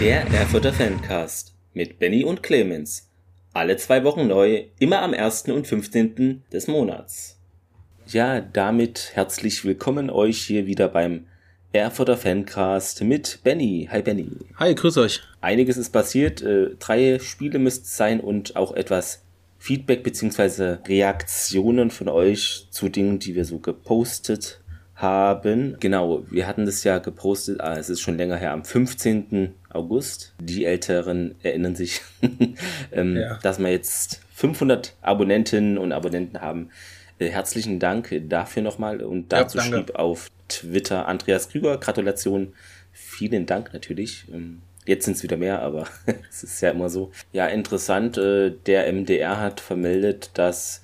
Der Erfurter Fancast mit Benny und Clemens. Alle zwei Wochen neu, immer am 1. und 15. des Monats. Ja, damit herzlich willkommen euch hier wieder beim Erfurter Fancast mit Benny. Hi Benny. Hi, grüß euch. Einiges ist passiert, äh, drei Spiele müsst es sein und auch etwas Feedback beziehungsweise Reaktionen von euch zu Dingen, die wir so gepostet haben. Genau, wir hatten das ja gepostet, ah, es ist schon länger her, am 15. August. Die Älteren erinnern sich, ähm, ja. dass wir jetzt 500 Abonnentinnen und Abonnenten haben. Äh, herzlichen Dank dafür nochmal. Und dazu ja, schrieb auf Twitter Andreas Krüger, Gratulation. Vielen Dank natürlich. Ähm, Jetzt sind es wieder mehr, aber es ist ja immer so. Ja, interessant. Äh, der MDR hat vermeldet, dass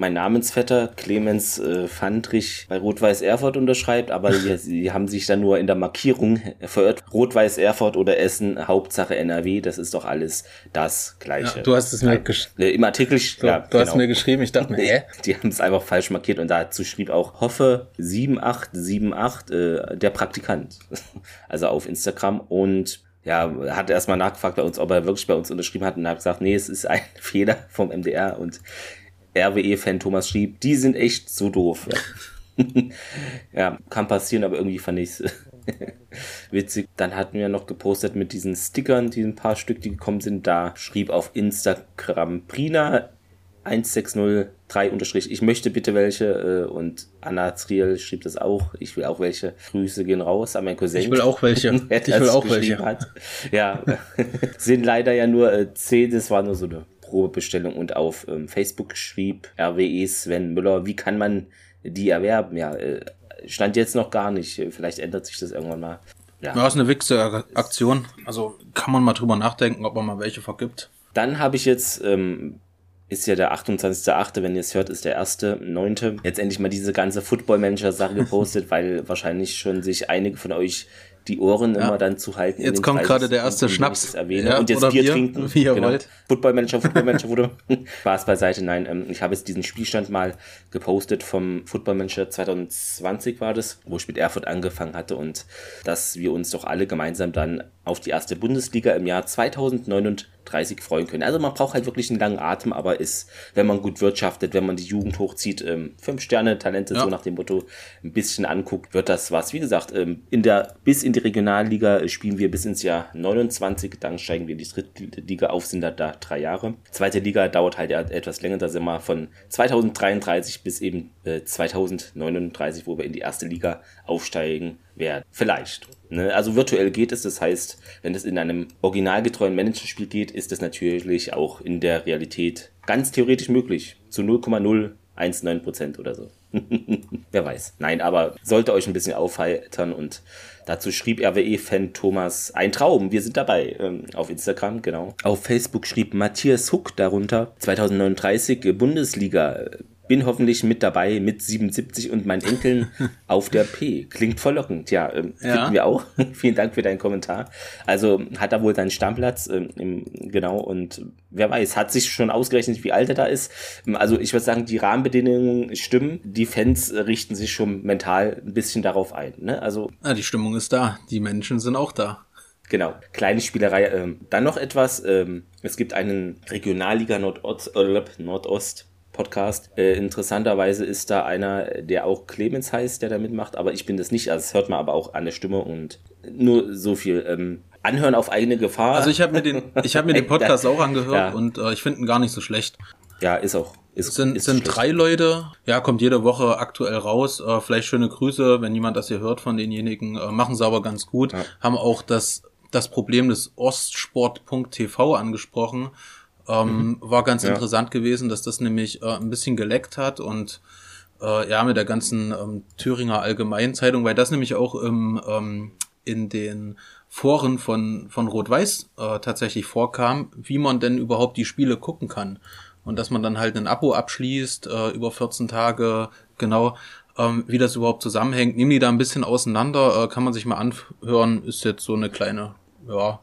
mein Namensvetter Clemens äh, Fandrich bei Rot-Weiß Erfurt unterschreibt, aber sie, sie, haben sich dann nur in der Markierung verirrt. Rot-Weiß Erfurt oder Essen, Hauptsache NRW, das ist doch alles das Gleiche. Ja, du hast es mir geschrieben. Äh, Im Artikel, so, ja, Du genau. hast mir geschrieben, ich dachte mir, hä? Die haben es einfach falsch markiert und dazu schrieb auch Hoffe 7878, äh, der Praktikant. also auf Instagram und ja, hat erstmal nachgefragt bei uns, ob er wirklich bei uns unterschrieben hat und hat gesagt, nee, es ist ein Fehler vom MDR und RWE-Fan Thomas schrieb, die sind echt so doof. Ja. ja, kann passieren, aber irgendwie fand ich es witzig. Dann hatten wir noch gepostet mit diesen Stickern, diesen paar Stück, die gekommen sind. Da schrieb auf Instagram Prina 1603 unterstrich, ich möchte bitte welche äh, und Anna Triel schrieb das auch, ich will auch welche. Grüße gehen raus an meinen Cousin. Ich will auch welche. ich will auch welche. Hat. Ja, sind leider ja nur äh, 10, das war nur so eine Probebestellung und auf ähm, Facebook schrieb RWE Sven Müller, wie kann man die erwerben? Ja, äh, stand jetzt noch gar nicht. Vielleicht ändert sich das irgendwann mal. Ja, ja ist eine wichse Aktion. Also kann man mal drüber nachdenken, ob man mal welche vergibt. Dann habe ich jetzt ähm, ist ja der 28.8., wenn ihr es hört, ist der 1.9. Jetzt endlich mal diese ganze Football-Manager-Sache gepostet, weil wahrscheinlich schon sich einige von euch die Ohren ja. immer dann zu halten. Jetzt kommt gerade der erste Schnaps. Erwähne. Ja, und jetzt Bier, Bier, trinken. Wie ihr genau. wollt. Football Manager, Football Manager wurde. Spaß beiseite. Nein, ähm, ich habe jetzt diesen Spielstand mal gepostet vom Football Manager 2020 war das, wo ich mit Erfurt angefangen hatte und dass wir uns doch alle gemeinsam dann auf die erste Bundesliga im Jahr 2039 freuen können. Also man braucht halt wirklich einen langen Atem, aber ist, wenn man gut wirtschaftet, wenn man die Jugend hochzieht, ähm, fünf Sterne Talente ja. so nach dem Motto ein bisschen anguckt, wird das was. Wie gesagt, ähm, in der bis in die Regionalliga spielen wir bis ins Jahr 29, dann steigen wir in die dritte Liga auf, sind da, da drei Jahre. Zweite Liga dauert halt etwas länger, da sind wir von 2033 bis eben äh, 2039, wo wir in die erste Liga aufsteigen werden. Vielleicht. Ne? Also virtuell geht es, das heißt, wenn es in einem originalgetreuen Managerspiel geht, ist es natürlich auch in der Realität ganz theoretisch möglich. Zu 0,019% oder so. Wer weiß. Nein, aber sollte euch ein bisschen aufheitern und dazu schrieb RWE-Fan Thomas ein Traum, wir sind dabei ähm, auf Instagram, genau. Auf Facebook schrieb Matthias Huck darunter 2039 Bundesliga bin hoffentlich mit dabei mit 77 und meinen Enkeln auf der P. Klingt verlockend, ja, ähm, ja. wir auch. Vielen Dank für deinen Kommentar. Also hat er wohl seinen Stammplatz, ähm, im, genau, und wer weiß, hat sich schon ausgerechnet, wie alt er da ist. Ähm, also ich würde sagen, die Rahmenbedingungen stimmen. Die Fans richten sich schon mental ein bisschen darauf ein. Ne? Also, ja, die Stimmung ist da, die Menschen sind auch da. Genau, kleine Spielerei. Ähm, dann noch etwas. Ähm, es gibt einen Regionalliga Nordost, äh, Nordost Podcast. Äh, interessanterweise ist da einer, der auch Clemens heißt, der da mitmacht, aber ich bin das nicht. Also das hört man aber auch an der Stimme und nur so viel. Ähm, anhören auf eigene Gefahr. Also ich habe mir den, ich habe mir den Podcast auch angehört ja. und äh, ich finde ihn gar nicht so schlecht. Ja, ist auch. Ist, es sind, ist sind drei Leute, ja, kommt jede Woche aktuell raus. Äh, vielleicht schöne Grüße, wenn jemand das hier hört von denjenigen. Äh, machen sie aber ganz gut. Ja. Haben auch das, das Problem des Ostsport.tv angesprochen ähm, mhm. War ganz ja. interessant gewesen, dass das nämlich äh, ein bisschen geleckt hat und äh, ja, mit der ganzen ähm, Thüringer Allgemeinzeitung, weil das nämlich auch im, ähm, in den Foren von, von Rot-Weiß äh, tatsächlich vorkam, wie man denn überhaupt die Spiele gucken kann. Und dass man dann halt ein Abo abschließt, äh, über 14 Tage, genau, ähm, wie das überhaupt zusammenhängt. Nehmen die da ein bisschen auseinander, äh, kann man sich mal anhören, ist jetzt so eine kleine, ja,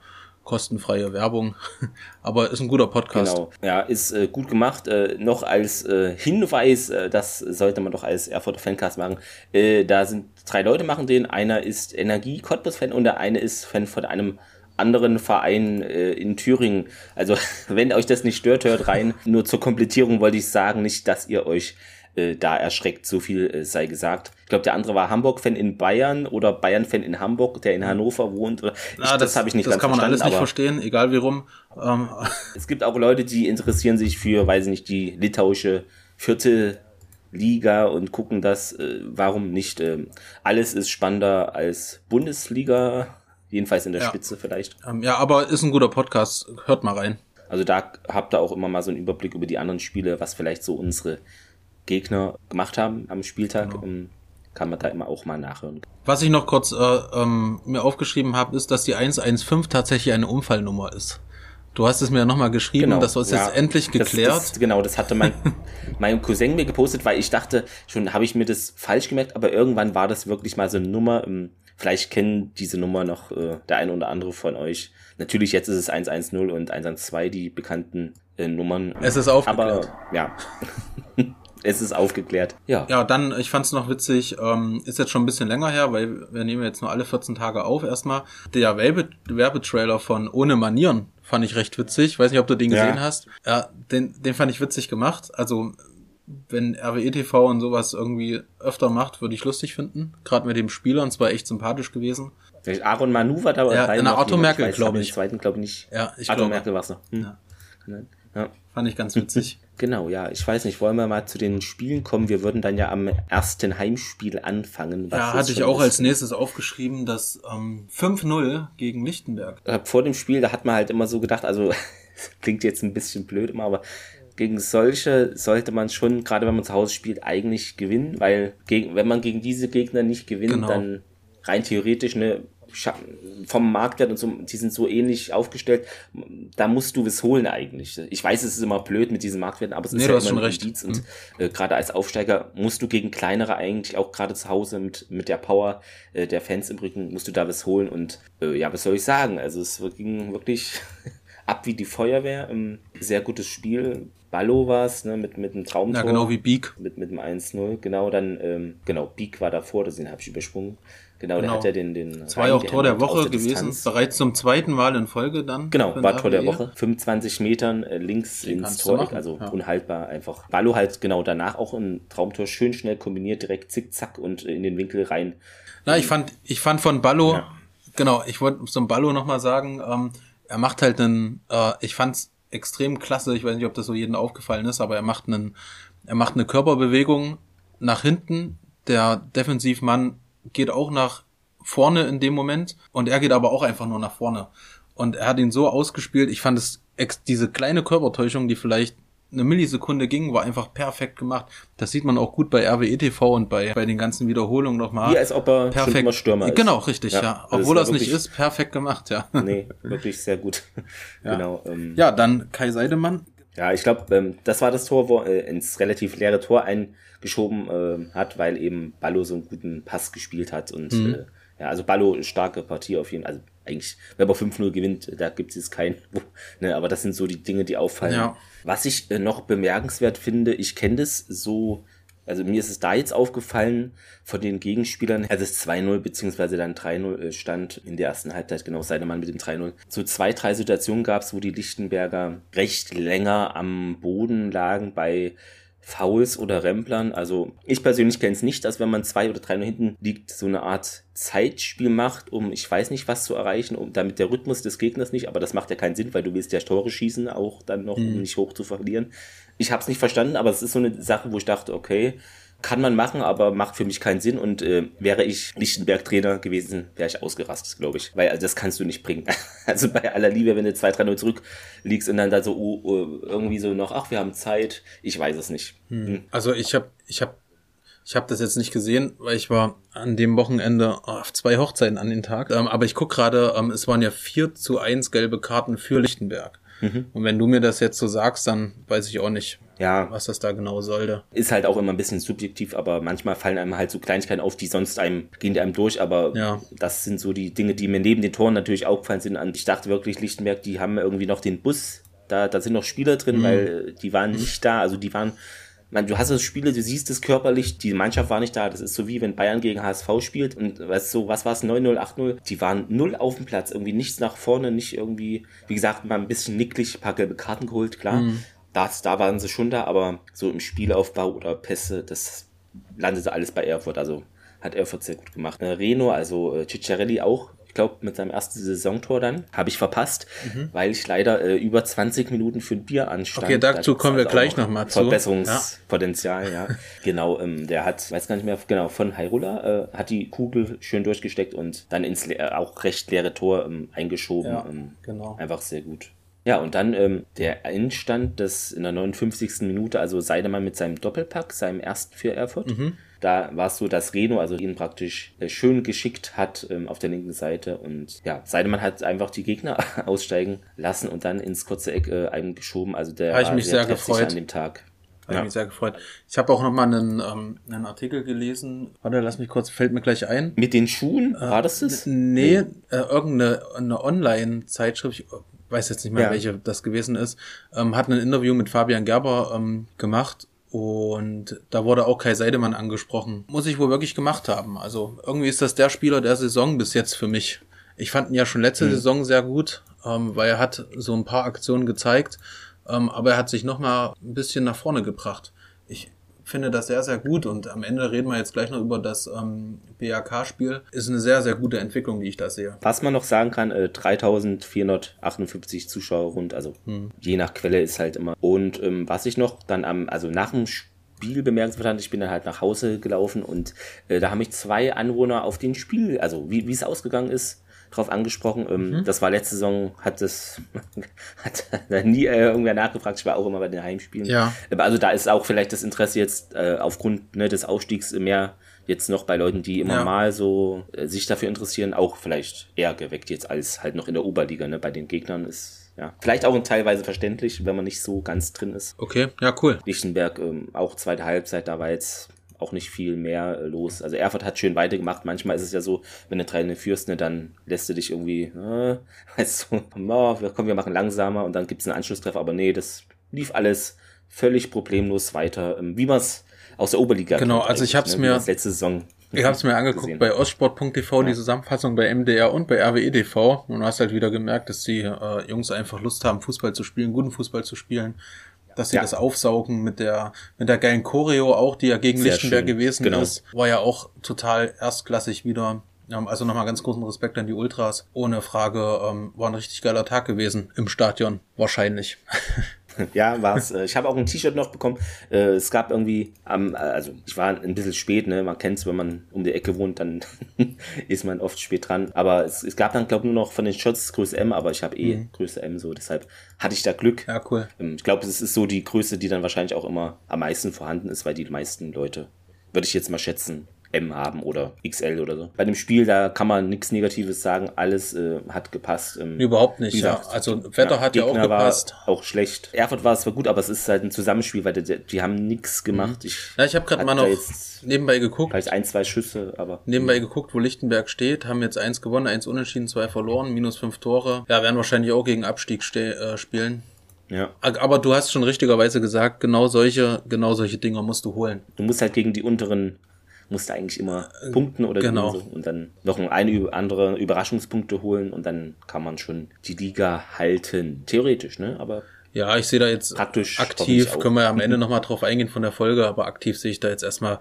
kostenfreie Werbung. Aber ist ein guter Podcast. Genau. Ja, ist äh, gut gemacht. Äh, noch als äh, Hinweis, äh, das sollte man doch als Erfurter Fancast machen. Äh, da sind drei Leute machen den. Einer ist Energie Cottbus Fan und der eine ist Fan von einem anderen Verein äh, in Thüringen. Also wenn euch das nicht stört, hört rein. Nur zur Komplettierung wollte ich sagen, nicht, dass ihr euch da erschreckt. So viel sei gesagt. Ich glaube, der andere war Hamburg-Fan in Bayern oder Bayern-Fan in Hamburg, der in Hannover wohnt. Oder ich, das das habe ich nicht Das kann man alles nicht verstehen, egal wie rum. Ähm. Es gibt auch Leute, die interessieren sich für, weiß ich nicht, die litauische vierte Liga und gucken das. Äh, warum nicht? Äh, alles ist spannender als Bundesliga. Jedenfalls in der ja. Spitze vielleicht. Ähm, ja, aber ist ein guter Podcast. Hört mal rein. Also da habt ihr auch immer mal so einen Überblick über die anderen Spiele, was vielleicht so unsere Gegner gemacht haben am Spieltag. Genau. Kann man da immer auch mal nachhören. Was ich noch kurz äh, ähm, mir aufgeschrieben habe, ist, dass die 115 tatsächlich eine Unfallnummer ist. Du hast es mir ja nochmal geschrieben, genau, das ist ja, jetzt endlich geklärt. Das, das, genau, das hatte mein, mein Cousin mir gepostet, weil ich dachte, schon habe ich mir das falsch gemerkt, aber irgendwann war das wirklich mal so eine Nummer. Ähm, vielleicht kennen diese Nummer noch äh, der eine oder andere von euch. Natürlich jetzt ist es 110 und 112, die bekannten äh, Nummern. Es ist aufgeklärt. Aber ja. es ist aufgeklärt. Ja. Ja, dann, ich fand es noch witzig, ähm, ist jetzt schon ein bisschen länger her, weil wir nehmen jetzt nur alle 14 Tage auf erstmal. Der Werbe Werbetrailer von Ohne Manieren fand ich recht witzig. Weiß nicht, ob du den gesehen ja. hast. Ja, den, den fand ich witzig gemacht. Also, wenn RWE TV und sowas irgendwie öfter macht, würde ich lustig finden. Gerade mit dem Spieler, und zwar echt sympathisch gewesen. Aaron Manu war da ja, in der Otto Merkel, glaube ich. Den zweiten, glaube ich, nicht. Ja, ich Otto Merkel war es noch. Hm. Ja. ja. Fand ich ganz witzig. Genau, ja. Ich weiß nicht, wollen wir mal zu den Spielen kommen? Wir würden dann ja am ersten Heimspiel anfangen. ja, hatte ich auch ist. als nächstes aufgeschrieben, das ähm, 5-0 gegen Lichtenberg. Vor dem Spiel, da hat man halt immer so gedacht, also klingt jetzt ein bisschen blöd immer, aber gegen solche sollte man schon, gerade wenn man zu Hause spielt, eigentlich gewinnen, weil gegen, wenn man gegen diese Gegner nicht gewinnt, genau. dann rein theoretisch eine vom Marktwert und so, die sind so ähnlich aufgestellt, da musst du es holen eigentlich. Ich weiß, es ist immer blöd mit diesen Marktwerten, aber es nee, ist ja immer ein recht. Indiz und mhm. äh, gerade als Aufsteiger musst du gegen kleinere eigentlich, auch gerade zu Hause mit, mit der Power äh, der Fans im Rücken, musst du da was holen und äh, ja, was soll ich sagen? Also es ging wirklich ab wie die Feuerwehr, ähm, sehr gutes Spiel, Ballo war es, ne, mit, mit einem Traumtor. Ja, genau wie Beak. Mit, mit dem 1-0, genau, dann, ähm, genau, Beak war davor, den habe ich übersprungen. Genau, genau, der hat ja den, den. Zwei auch Tor der Woche der gewesen, bereits zum zweiten Mal in Folge dann. Genau, war Tor der Woche. 25 Metern äh, links den ins Tor, also ja. unhaltbar einfach. Ballo halt genau danach auch ein Traumtor schön schnell kombiniert, direkt zickzack und in den Winkel rein. Na, ich fand, ich fand von Ballo, ja. genau, ich wollte zum Ballo nochmal sagen, ähm, er macht halt einen, äh, ich fand's extrem klasse, ich weiß nicht, ob das so jedem aufgefallen ist, aber er macht einen, er macht eine Körperbewegung nach hinten, der Defensivmann geht auch nach vorne in dem Moment und er geht aber auch einfach nur nach vorne. Und er hat ihn so ausgespielt, ich fand es, diese kleine Körpertäuschung, die vielleicht eine Millisekunde ging, war einfach perfekt gemacht. Das sieht man auch gut bei RWE TV und bei, bei den ganzen Wiederholungen nochmal. Wie als ob er perfekt, schon Stürmer ist. Genau, richtig, ja. ja. Also Obwohl das nicht ist, perfekt gemacht, ja. Nee, wirklich sehr gut. ja. Genau. Ähm, ja, dann Kai Seidemann. Ja, ich glaube, ähm, das war das Tor, wo äh, ins relativ leere Tor eingeschoben äh, hat, weil eben Ballo so einen guten Pass gespielt hat und mhm. äh, ja, also Ballo starke Partie auf jeden Fall. Also eigentlich, wenn man 5-0 gewinnt, da gibt es jetzt keinen. Ne, aber das sind so die Dinge, die auffallen. Ja. Was ich äh, noch bemerkenswert finde, ich kenne das so, also mir ist es da jetzt aufgefallen von den Gegenspielern, als es 2-0 beziehungsweise dann 3-0 äh, stand in der ersten Halbzeit, genau, Seidemann mit dem 3-0. So zwei, drei Situationen gab es, wo die Lichtenberger recht länger am Boden lagen bei Fouls oder Remplern. Also ich persönlich kenne es nicht, dass wenn man zwei oder drei nur hinten liegt, so eine Art Zeitspiel macht, um ich weiß nicht was zu erreichen, um damit der Rhythmus des Gegners nicht, aber das macht ja keinen Sinn, weil du willst ja Tore schießen, auch dann noch, um mhm. nicht hoch zu verlieren. Ich habe es nicht verstanden, aber es ist so eine Sache, wo ich dachte, okay, kann man machen, aber macht für mich keinen Sinn. Und äh, wäre ich Lichtenberg-Trainer gewesen, wäre ich ausgerastet, glaube ich. Weil also das kannst du nicht bringen. also bei aller Liebe, wenn du 2-3-0 zurückliegst und dann da so uh, uh, irgendwie so noch, ach, wir haben Zeit. Ich weiß es nicht. Hm. hm. Also ich habe ich hab, ich hab das jetzt nicht gesehen, weil ich war an dem Wochenende auf zwei Hochzeiten an den Tag. Ähm, aber ich guck gerade, ähm, es waren ja 4 zu 1 gelbe Karten für Lichtenberg. Mhm. Und wenn du mir das jetzt so sagst, dann weiß ich auch nicht, ja. was das da genau sollte. Ist halt auch immer ein bisschen subjektiv, aber manchmal fallen einem halt so Kleinigkeiten auf, die sonst einem, gehen einem durch, aber ja. das sind so die Dinge, die mir neben den Toren natürlich aufgefallen sind. Und ich dachte wirklich, Lichtenberg, die haben irgendwie noch den Bus, da, da sind noch Spieler drin, mhm. weil die waren nicht da, also die waren man, du hast das Spiele, du siehst es körperlich, die Mannschaft war nicht da. Das ist so wie wenn Bayern gegen HSV spielt und weißt du, was war es, 9-0, 8-0? Die waren null auf dem Platz, irgendwie nichts nach vorne, nicht irgendwie, wie gesagt, mal ein bisschen nicklig, ein paar gelbe Karten geholt, klar. Mhm. Das, da waren sie schon da, aber so im Spielaufbau oder Pässe, das landete alles bei Erfurt. Also hat Erfurt sehr gut gemacht. Äh, Reno, also äh, Ciccarelli auch glaube, mit seinem ersten Saisontor dann. Habe ich verpasst, mhm. weil ich leider äh, über 20 Minuten für ein Bier anstand. Okay, dazu da kommen wir also gleich nochmal zu. Verbesserungspotenzial, ja. ja. genau, ähm, der hat, weiß gar nicht mehr, genau, von Hayrula, äh, hat die Kugel schön durchgesteckt und dann ins äh, auch recht leere Tor ähm, eingeschoben. Ja, ähm, genau. Einfach sehr gut. Ja, und dann ähm, der Endstand des in der 59. Minute, also Seidemann mit seinem Doppelpack, seinem ersten für Erfurt. Mhm. Da war es so, dass Reno also ihn praktisch äh, schön geschickt hat ähm, auf der linken Seite und ja, Seidemann hat einfach die Gegner aussteigen lassen und dann ins kurze Eck äh, eingeschoben. Also der war ich mich sehr, gefreut an dem Tag. Habe ja. mich sehr gefreut. Ich habe auch nochmal einen, ähm, einen Artikel gelesen. Warte, lass mich kurz, fällt mir gleich ein. Mit den Schuhen? Äh, war das das? Nee, nee. Äh, irgendeine eine Online-Zeitschrift, ich weiß jetzt nicht mehr, ja. welche das gewesen ist, ähm, hat ein Interview mit Fabian Gerber ähm, gemacht und da wurde auch Kai Seidemann angesprochen. Muss ich wohl wirklich gemacht haben. Also irgendwie ist das der Spieler der Saison bis jetzt für mich. Ich fand ihn ja schon letzte mhm. Saison sehr gut, ähm, weil er hat so ein paar Aktionen gezeigt, ähm, aber er hat sich noch mal ein bisschen nach vorne gebracht. Ich finde das sehr, sehr gut und am Ende reden wir jetzt gleich noch über das ähm, BAK-Spiel. Ist eine sehr, sehr gute Entwicklung, die ich da sehe. Was man noch sagen kann, äh, 3458 Zuschauer rund, also hm. je nach Quelle ist halt immer. Und ähm, was ich noch dann am, also nach dem Spiel bemerkenswert fand, ich bin dann halt nach Hause gelaufen und äh, da haben mich zwei Anwohner auf den Spiel, also wie, wie es ausgegangen ist, drauf angesprochen. Ähm, mhm. Das war letzte Saison, hat das hat nie äh, irgendwer nachgefragt. Ich war auch immer bei den Heimspielen. Ja. Also da ist auch vielleicht das Interesse jetzt äh, aufgrund ne, des Aufstiegs mehr jetzt noch bei Leuten, die immer ja. mal so äh, sich dafür interessieren, auch vielleicht eher geweckt jetzt als halt noch in der Oberliga. Ne? Bei den Gegnern ist ja vielleicht auch teilweise verständlich, wenn man nicht so ganz drin ist. Okay, ja cool. Lichtenberg ähm, auch zweite Halbzeit, da war jetzt auch nicht viel mehr äh, los. Also Erfurt hat schön weitergemacht. Manchmal ist es ja so, wenn du drei führst, ne, dann lässt du dich irgendwie, äh, weißt du, oh, komm, wir machen langsamer und dann gibt es einen Anschlusstreffer. Aber nee, das lief alles völlig problemlos weiter, ähm, wie man es aus der Oberliga Genau, also ich habe es ne, mir letzte Saison ich habe es mir angeguckt gesehen. bei ostsport.tv, ja. die Zusammenfassung bei MDR und bei RWE.tv und du hast halt wieder gemerkt, dass die äh, Jungs einfach Lust haben, Fußball zu spielen, guten Fußball zu spielen dass sie ja. das aufsaugen mit der, mit der geilen Choreo auch, die ja gegen Sehr Lichtenberg schön. gewesen genau. ist, war ja auch total erstklassig wieder. Also nochmal ganz großen Respekt an die Ultras. Ohne Frage ähm, war ein richtig geiler Tag gewesen im Stadion. Wahrscheinlich. ja, war's. Äh, ich habe auch ein T-Shirt noch bekommen. Äh, es gab irgendwie am, also ich war ein bisschen spät, ne? Man kennt's, wenn man um die Ecke wohnt, dann ist man oft spät dran. Aber es, es gab dann, glaube ich, nur noch von den Shirts Größe M, aber ich habe eh mhm. Größe M so, deshalb hatte ich da Glück. Ja, cool. Ähm, ich glaube, es ist so die Größe, die dann wahrscheinlich auch immer am meisten vorhanden ist, weil die meisten Leute, würde ich jetzt mal schätzen, M haben oder XL oder so. Bei dem Spiel, da kann man nichts Negatives sagen, alles äh, hat gepasst. Ähm, Überhaupt nicht, gesagt, ja. Also Wetter ja, hat ja auch gepasst. War auch schlecht. Erfurt war es zwar gut, aber es ist halt ein Zusammenspiel, weil die, die haben nichts gemacht. Ich ja, ich habe gerade mal noch nebenbei geguckt. Vielleicht ein, zwei Schüsse, aber. Nebenbei geguckt, wo Lichtenberg steht, haben jetzt eins gewonnen, eins unentschieden, zwei verloren, minus fünf Tore. Ja, werden wahrscheinlich auch gegen Abstieg äh, spielen. Ja. Aber du hast schon richtigerweise gesagt, genau solche, genau solche Dinger musst du holen. Du musst halt gegen die unteren musste eigentlich immer äh, punkten oder genau. so und dann noch eine andere Überraschungspunkte holen und dann kann man schon die Liga halten. Theoretisch, ne? Aber ja, ich sehe da jetzt praktisch aktiv, können wir ja am Ende nochmal drauf eingehen von der Folge, aber aktiv sehe ich da jetzt erstmal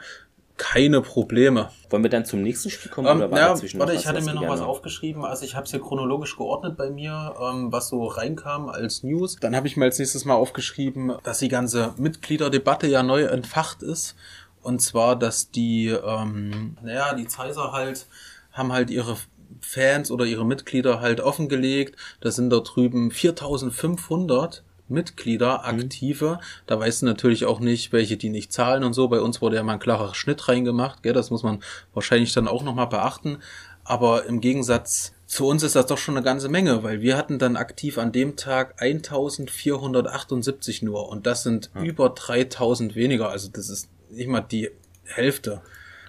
keine Probleme. Wollen wir dann zum nächsten Spiel kommen? Ähm, oder war ja, dazwischen warte, ich hatte mir noch was aufgeschrieben. Also ich habe es hier chronologisch geordnet bei mir, ähm, was so reinkam als News. Dann habe ich mir als nächstes mal aufgeschrieben, dass die ganze Mitgliederdebatte ja neu entfacht ist und zwar, dass die, ähm, naja, die Zeiser halt haben halt ihre Fans oder ihre Mitglieder halt offengelegt. Da sind da drüben 4500 Mitglieder, mhm. aktive. Mhm. Da weißt du natürlich auch nicht, welche die nicht zahlen und so. Bei uns wurde ja mal ein klarer Schnitt reingemacht, gell? das muss man wahrscheinlich dann auch nochmal beachten. Aber im Gegensatz zu uns ist das doch schon eine ganze Menge, weil wir hatten dann aktiv an dem Tag 1478 nur und das sind ja. über 3000 weniger. Also das ist nicht mal die Hälfte.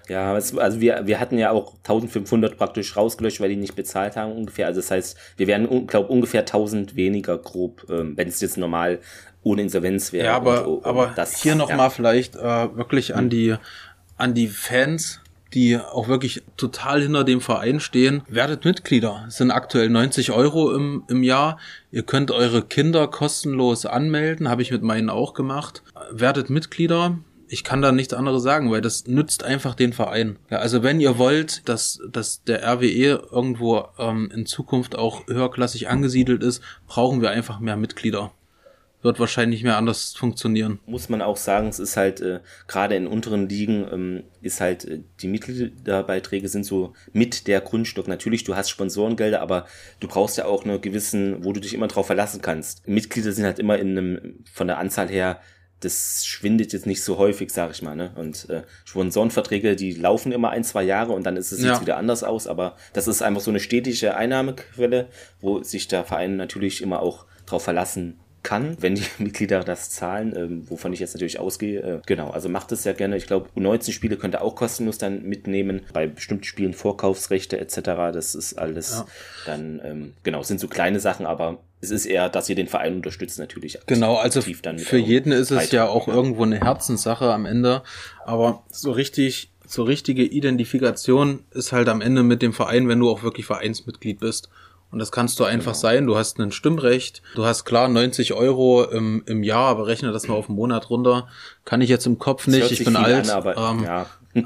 Ja, also wir, wir hatten ja auch 1500 praktisch rausgelöscht, weil die nicht bezahlt haben ungefähr. Also das heißt, wir wären, glaube ungefähr 1000 weniger grob, ähm, wenn es jetzt normal ohne Insolvenz wäre. Ja, aber, und, und aber das, hier nochmal ja. vielleicht äh, wirklich an die, an die Fans, die auch wirklich total hinter dem Verein stehen. Werdet Mitglieder. Es sind aktuell 90 Euro im, im Jahr. Ihr könnt eure Kinder kostenlos anmelden. Habe ich mit meinen auch gemacht. Werdet Mitglieder ich kann da nichts anderes sagen, weil das nützt einfach den Verein. Ja, also wenn ihr wollt, dass, dass der RWE irgendwo ähm, in Zukunft auch höherklassig angesiedelt ist, brauchen wir einfach mehr Mitglieder. Wird wahrscheinlich mehr anders funktionieren. Muss man auch sagen, es ist halt äh, gerade in unteren Ligen ähm, ist halt äh, die Mitgliederbeiträge sind so mit der Grundstock. Natürlich, du hast Sponsorengelder, aber du brauchst ja auch eine gewissen, wo du dich immer drauf verlassen kannst. Mitglieder sind halt immer in einem von der Anzahl her das schwindet jetzt nicht so häufig, sag ich mal. Ne? Und äh, Sponsorenverträge, die laufen immer ein, zwei Jahre und dann ist es ja. jetzt wieder anders aus. Aber das ist einfach so eine stetige Einnahmequelle, wo sich der Verein natürlich immer auch drauf verlassen kann, wenn die Mitglieder das zahlen, ähm, wovon ich jetzt natürlich ausgehe. Äh, genau, also macht es ja gerne. Ich glaube, U19-Spiele könnt ihr auch kostenlos dann mitnehmen. Bei bestimmten Spielen Vorkaufsrechte etc. Das ist alles ja. dann, ähm, genau, sind so kleine Sachen, aber es ist eher, dass ihr den Verein unterstützt natürlich. Genau, also für jeden ist es ja auch irgendwo eine Herzenssache am Ende, aber so richtig, so richtige Identifikation ist halt am Ende mit dem Verein, wenn du auch wirklich Vereinsmitglied bist. Und das kannst du einfach genau. sein. Du hast ein Stimmrecht. Du hast klar 90 Euro im, im Jahr, aber rechne das mal auf einen Monat runter. Kann ich jetzt im Kopf nicht. Ich bin alt. An, aber, ähm, ja.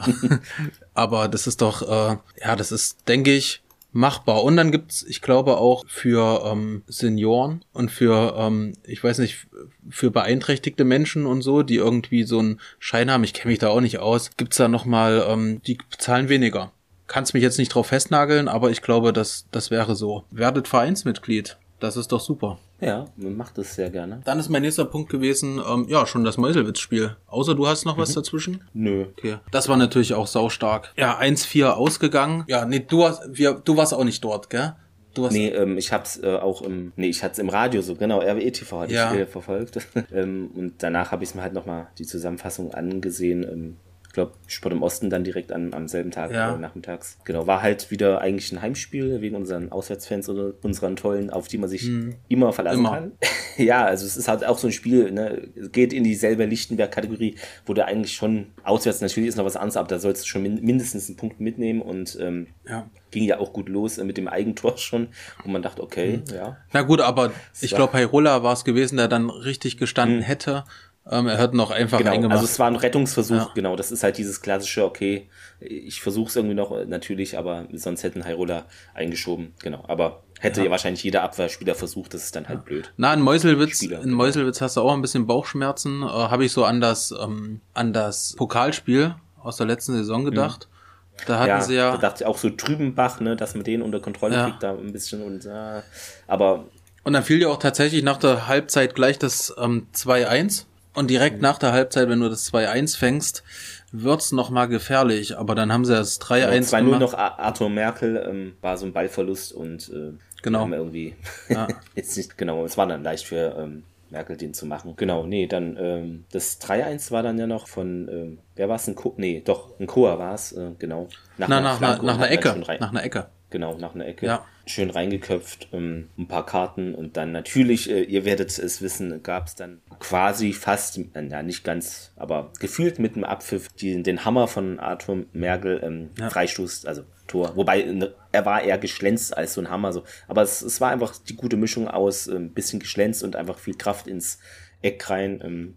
aber das ist doch, äh, ja, das ist, denke ich, machbar. Und dann gibt's, ich glaube, auch für ähm, Senioren und für, ähm, ich weiß nicht, für beeinträchtigte Menschen und so, die irgendwie so einen Schein haben, ich kenne mich da auch nicht aus, gibt's da nochmal, ähm, die zahlen weniger. Kannst mich jetzt nicht drauf festnageln, aber ich glaube, dass das wäre so. Werdet Vereinsmitglied. Das ist doch super. Ja, man macht es sehr gerne. Dann ist mein nächster Punkt gewesen, ähm, ja, schon das Meuselwitz-Spiel. Außer du hast noch mhm. was dazwischen? Nö. Okay. Das war natürlich auch saustark. Ja, 1-4 ausgegangen. Ja, nee, du hast, wir, du warst auch nicht dort, gell? Du hast nee, ähm, ich hab's äh, auch im, nee, ich hatte es im Radio so, genau, RWE TV hatte ja. ich äh, verfolgt. ähm, und danach habe ich mir halt nochmal die Zusammenfassung angesehen. Ähm, ich glaube, Sport im Osten dann direkt an, am selben Tag ja. nachmittags. Genau, war halt wieder eigentlich ein Heimspiel wegen unseren Auswärtsfans oder unseren tollen, auf die man sich hm. immer verlassen immer. kann. ja, also es ist halt auch so ein Spiel, ne, geht in dieselbe Lichtenberg-Kategorie, wo du eigentlich schon auswärts natürlich ist noch was anderes, aber da sollst du schon min mindestens einen Punkt mitnehmen und ähm, ja. ging ja auch gut los äh, mit dem Eigentor schon, wo man dachte, okay, hm. ja. Na gut, aber ich glaube, Heirola war es gewesen, der dann richtig gestanden hm. hätte ähm, er hat noch einfach genau, eingemacht. Also es war ein Rettungsversuch, ja. genau. Das ist halt dieses klassische, okay, ich versuche es irgendwie noch natürlich, aber sonst hätten Hyrule eingeschoben, genau. Aber hätte ja. wahrscheinlich jeder Abwehrspieler versucht, das ist dann halt ja. blöd. Na, in Meuselwitz, Spieler, in Meuselwitz hast du auch ein bisschen Bauchschmerzen. Äh, Habe ich so an das, ähm, an das Pokalspiel aus der letzten Saison gedacht. Mhm. Da hatten ja, sie ja. Da dachte ich auch so Trübenbach, ne, dass man den unter Kontrolle ja. kriegt, da ein bisschen und äh, aber. Und dann fiel dir auch tatsächlich nach der Halbzeit gleich das ähm, 2-1. Und direkt mhm. nach der Halbzeit, wenn du das 2-1 fängst, wird's noch mal gefährlich. Aber dann haben sie das 3-1 ja, 2-0 noch Arthur Merkel ähm, war so ein Ballverlust und äh, genau. haben irgendwie ja. jetzt nicht genau. Es war dann leicht für ähm, Merkel den zu machen. Genau, nee, dann ähm, das 3-1 war dann ja noch von ähm, wer war es ein Co nee, doch ein Koa war es, äh, genau. Nach, Na, nach, nach, nach einer Ecke, nach einer Ecke. Genau, nach einer Ecke. Ja. Schön reingeköpft, ähm, ein paar Karten und dann natürlich, äh, ihr werdet es wissen, gab es dann quasi fast, äh, ja nicht ganz, aber gefühlt mit dem Abpfiff die, den Hammer von Arthur Merkel ähm, ja. Freistoß, also Tor. Wobei ne, er war eher geschlänzt als so ein Hammer. So. Aber es, es war einfach die gute Mischung aus ein ähm, bisschen geschlänzt und einfach viel Kraft ins Eck rein. Ähm,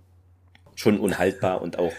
schon unhaltbar und auch